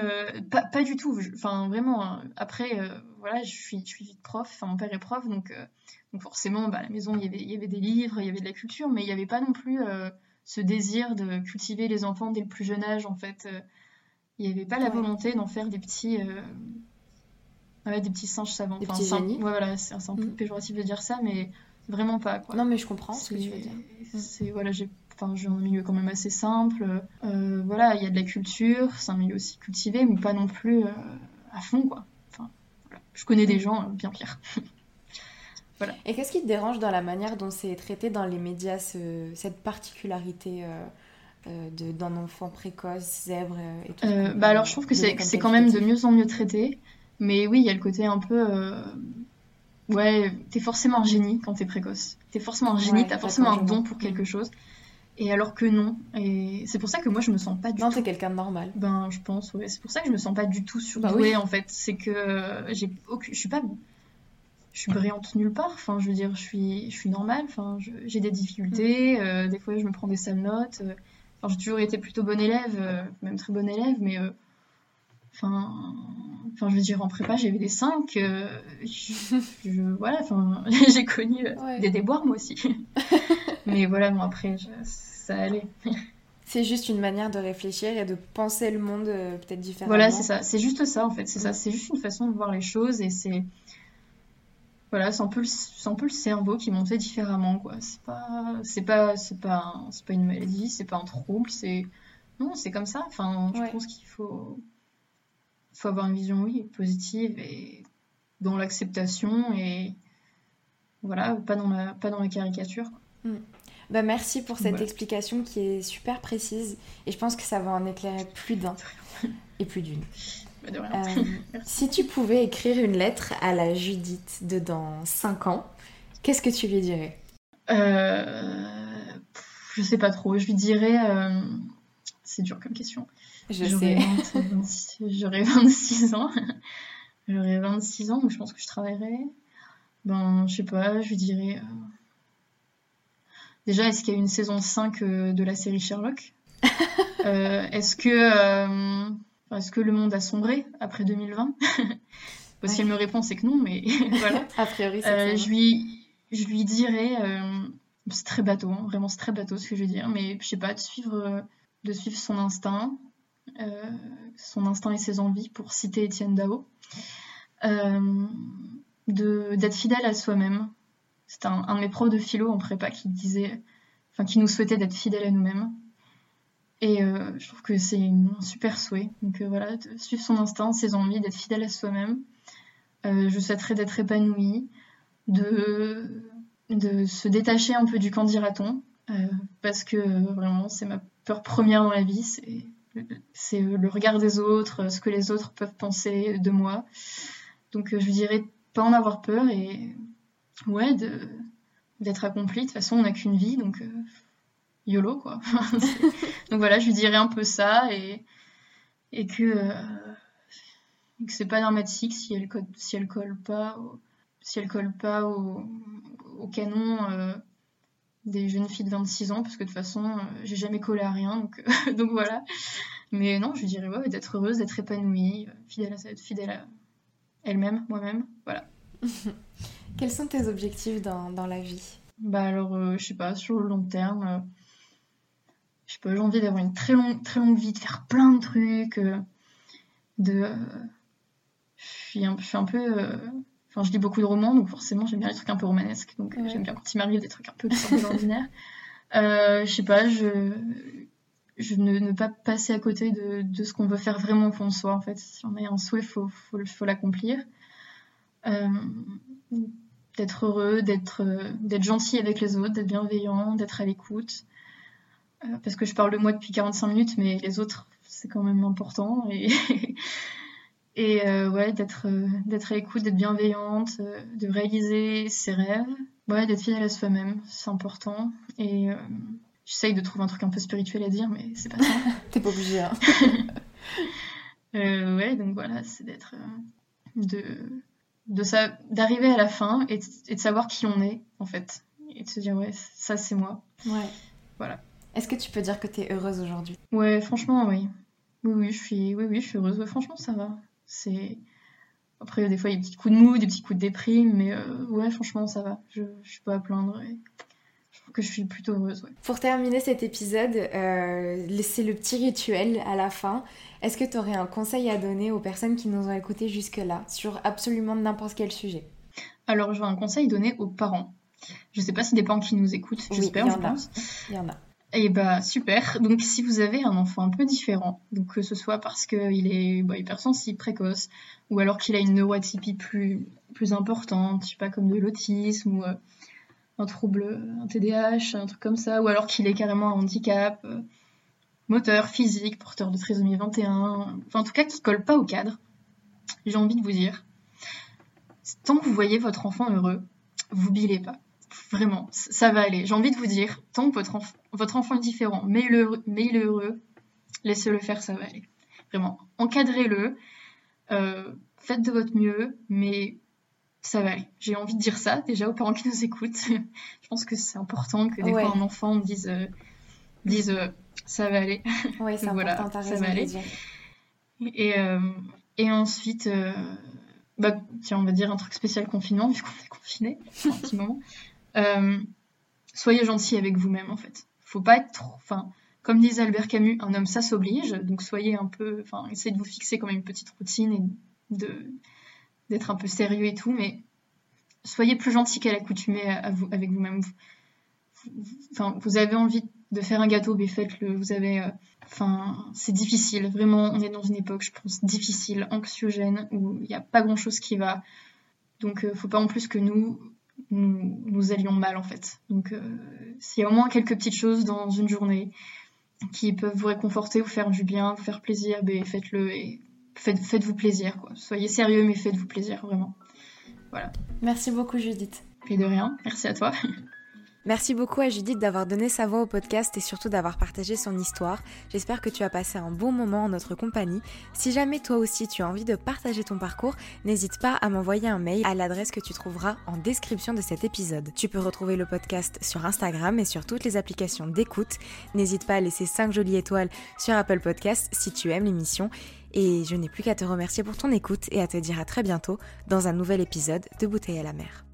pas, du tout. Enfin vraiment. Hein. Après voilà, je suis, je suis prof. Enfin mon père est prof donc, donc forcément bah, à la maison il y, avait, il y avait des livres, il y avait de la culture, mais il n'y avait pas non plus ce désir de cultiver les enfants dès le plus jeune âge en fait. Il n'y avait pas la volonté d'en faire des petits, euh, des petits singes savants. Des petits génies. Ouais, voilà, c'est un peu mm. péjoratif de dire ça, mais vraiment pas. Quoi. Non, mais je comprends ce que tu veux dire. C'est voilà, j'ai Enfin, j'ai un milieu quand même assez simple. Euh, voilà, il y a de la culture, c'est un milieu aussi cultivé, mais pas non plus euh, à fond, quoi. Enfin, voilà. Je connais des mm. gens bien pires. voilà. Et qu'est-ce qui te dérange dans la manière dont c'est traité dans les médias, cette particularité euh, d'un enfant précoce, zèbre euh, et tout euh, bah alors je trouve que c'est quand même de mieux en mieux traité. Mais oui, il y a le côté un peu. Ouais, t'es forcément un génie quand t'es précoce. T'es forcément un génie, t'as forcément un don pour quelque chose. Et alors que non. Et c'est pour ça que moi je me sens pas du tout. Non, t'es quelqu'un de normal. Ben, je pense, ouais. C'est pour ça que je me sens pas du tout surdouée bah en fait. C'est que j'ai aucune. Je suis pas. Je suis brillante nulle part. Enfin, je veux dire, je suis, je suis normale. Enfin, j'ai des difficultés. Mm. des fois, je me prends des sales notes j'ai toujours été plutôt bonne élève, euh, même très bonne élève, mais euh, enfin, enfin, je veux dire, en prépa, j'avais des 5. Euh, je, voilà, enfin, j'ai connu des déboires, moi aussi. mais voilà, bon, après, ça allait. C'est juste une manière de réfléchir et de penser le monde peut-être différemment. Voilà, c'est ça. C'est juste ça, en fait. C'est ça. C'est juste une façon de voir les choses et c'est voilà, c'est un peu le, un peu le cerveau qui montait différemment, quoi. C'est pas, c'est pas, c'est pas, c'est pas une maladie, c'est pas un trouble, c'est, non, c'est comme ça. Enfin, je pense qu'il faut, faut avoir une vision, oui, positive et dans l'acceptation et voilà, pas dans la, pas dans la caricature. Mm. Bah merci pour cette explication qui est super précise et je pense que ça va en éclairer plus d'un et plus d'une. Euh, si tu pouvais écrire une lettre à la Judith de dans 5 ans, qu'est-ce que tu lui dirais? Euh, Je sais pas trop. Je lui dirais. Euh, c'est dur comme question. Je sais. J'aurais 26 ans. J'aurais 26 ans, donc je pense que je travaillerai. Ben, je sais pas, je lui dirais. Euh, déjà, est-ce qu'il y a une saison 5 de la série Sherlock? Est-ce que est-ce que le monde a sombré après 2020 Si elle me répond, c'est que non, mais voilà. A priori, c'est euh, je lui, je lui dirais, euh, c'est très bateau, hein, vraiment c'est très bateau ce que je veux dire, mais je sais pas, de suivre, euh, de suivre son instinct, son instinct et ses envies, pour citer Étienne Dao, d'être fidèle à soi-même. C'est un, un, de mes profs de philo en prépa qui disait, enfin qui nous souhaitait d'être fidèles à nous-mêmes. Et euh, je trouve que c'est un super souhait. Donc euh, voilà, de suivre son instinct, ses envies, d'être fidèle à soi-même. Euh, je souhaiterais d'être épanouie, de, de se détacher un peu du camp dira-t-on, parce que vraiment c'est ma peur première dans la vie, c'est c'est le regard des autres, ce que les autres peuvent penser de moi. Donc je dirais pas en avoir peur et ouais, d'être accomplie. De toute façon, on n'a qu'une vie, donc YOLO, quoi. Donc voilà, je dirais un peu ça et, et que, euh, que c'est pas dramatique si elle, si elle colle pas, au, si elle colle pas au, canon euh, des jeunes filles de 26 ans, parce que de toute façon, euh, j'ai jamais collé à rien, donc, donc voilà. Mais non, je dirais ouais, d'être heureuse, d'être épanouie, fidèle à, fidèle à elle-même, moi-même, voilà. Quels sont tes objectifs dans, dans la vie? Bah alors, je sais pas, sur le long terme je sais pas, j'ai envie d'avoir une très longue, très longue vie, de faire plein de trucs, euh, de... Euh, je, suis un, je suis un peu... Euh, enfin, je lis beaucoup de romans, donc forcément, j'aime bien les trucs un peu romanesques, donc j'aime bien quand il m'arrive des trucs un peu de l'ordinaire. je sais pas, je... Je ne, ne pas passer à côté de, de ce qu'on veut faire vraiment pour soi, en fait. Si on a un souhait, il faut, faut, faut l'accomplir. d'être heureux, d'être d'être gentil avec les autres, d'être bienveillant, d'être à l'écoute. parce que je parle de moi depuis 45 minutes, mais les autres, c'est quand même important. Et, et ouais, d'être d'être à l'écoute, d'être bienveillante, de réaliser ses rêves. Ouais, d'être fidèle à soi-même, c'est important. Et J'essaye de trouver un truc un peu spirituel à dire, mais c'est pas ça. T'es pas obligé. Hein. euh, ouais, donc voilà, c'est d'être. Euh, de de ça d'arriver à la fin et de, savoir qui on est, en fait. Et de se dire, ouais, ça c'est moi. Ouais. Voilà. Est-ce que tu peux dire que t'es heureuse aujourd'hui? Ouais, franchement, oui. Oui, oui, je suis, oui, oui, je suis heureuse. franchement, ça va. C'est. Après, des fois, il y a des petits coups de mou, des petits coups de déprime, mais euh, ouais, franchement, ça va. Je, je suis pas à plaindre. Et que je suis plutôt heureuse. Pour terminer cet épisode, euh, c'est le petit rituel à la fin. Est-ce que tu aurais un conseil à donner aux personnes qui nous ont écoutés jusque-là sur absolument n'importe quel sujet? Alors, j'aurais un conseil à donner aux parents. Je sais pas si des parents qui nous écoutent, j'espère, je pense. Il y en a. Et eh bah super. Donc si vous avez un enfant un peu différent, donc que ce soit parce qu'il est bah, hypersensible, précoce, ou alors qu'il a une neuroatypie plus, importante, je sais pas, comme de l'autisme, ou euh, un trouble, un TDAH, un truc comme ça, ou alors qu'il est carrément un handicap euh, moteur, physique, porteur de trisomie 21, enfin en tout cas qui colle pas au cadre, j'ai envie de vous dire, tant que vous voyez votre enfant heureux, vous bilez pas. Vraiment, ça va aller. J'ai envie de vous dire, tant que votre, votre enfant est différent, mais il est heureux, laissez-le faire, ça va aller. Vraiment, encadrez-le, euh, faites de votre mieux, mais ça va aller. J'ai envie de dire ça déjà aux parents qui nous écoutent. je pense que c'est important que des fois un enfant dise, euh, dise euh, ça va aller. Oui, c'est important, ça va aller. Et, euh, et ensuite, bah, tiens, on va dire un truc spécial confinement, vu qu'on est confiné un petit moment. soyez gentil avec vous-même en fait. Faut pas être trop. Enfin, comme disait Albert Camus, un homme ça s'oblige. Donc soyez un peu. Enfin, essayez de vous fixer comme une petite routine et de d'être un peu sérieux et tout, mais soyez plus gentil qu'à l'accoutumée avec vous-même. Enfin, vous avez envie de faire un gâteau, mais faites-le. Vous avez, euh, c'est difficile. Vraiment, on est dans une époque, je pense, difficile, anxiogène, où il n'y a pas grand-chose qui va. Donc, euh, faut pas en plus que nous, nous, allions mal en fait. Donc, euh, s'il y a au moins quelques petites choses dans une journée qui peuvent vous réconforter, vous faire du bien, vous faire plaisir, ben, faites-le et faites, vous plaisir, quoi. Soyez sérieux, mais faites-vous plaisir, vraiment. Voilà. Merci beaucoup, Judith. Et de rien, merci à toi. Merci beaucoup à Judith d'avoir donné sa voix au podcast et surtout d'avoir partagé son histoire. J'espère que tu as passé un bon moment en notre compagnie. Si jamais toi aussi tu as envie de partager ton parcours, n'hésite pas à m'envoyer un mail à l'adresse que tu trouveras en description de cet épisode. Tu peux retrouver le podcast sur Instagram et sur toutes les applications d'écoute. N'hésite pas à laisser 5 jolies étoiles sur Apple Podcast si tu aimes l'émission. Et je n'ai plus qu'à te remercier pour ton écoute et à te dire à très bientôt dans un nouvel épisode de Bouteille à la mer.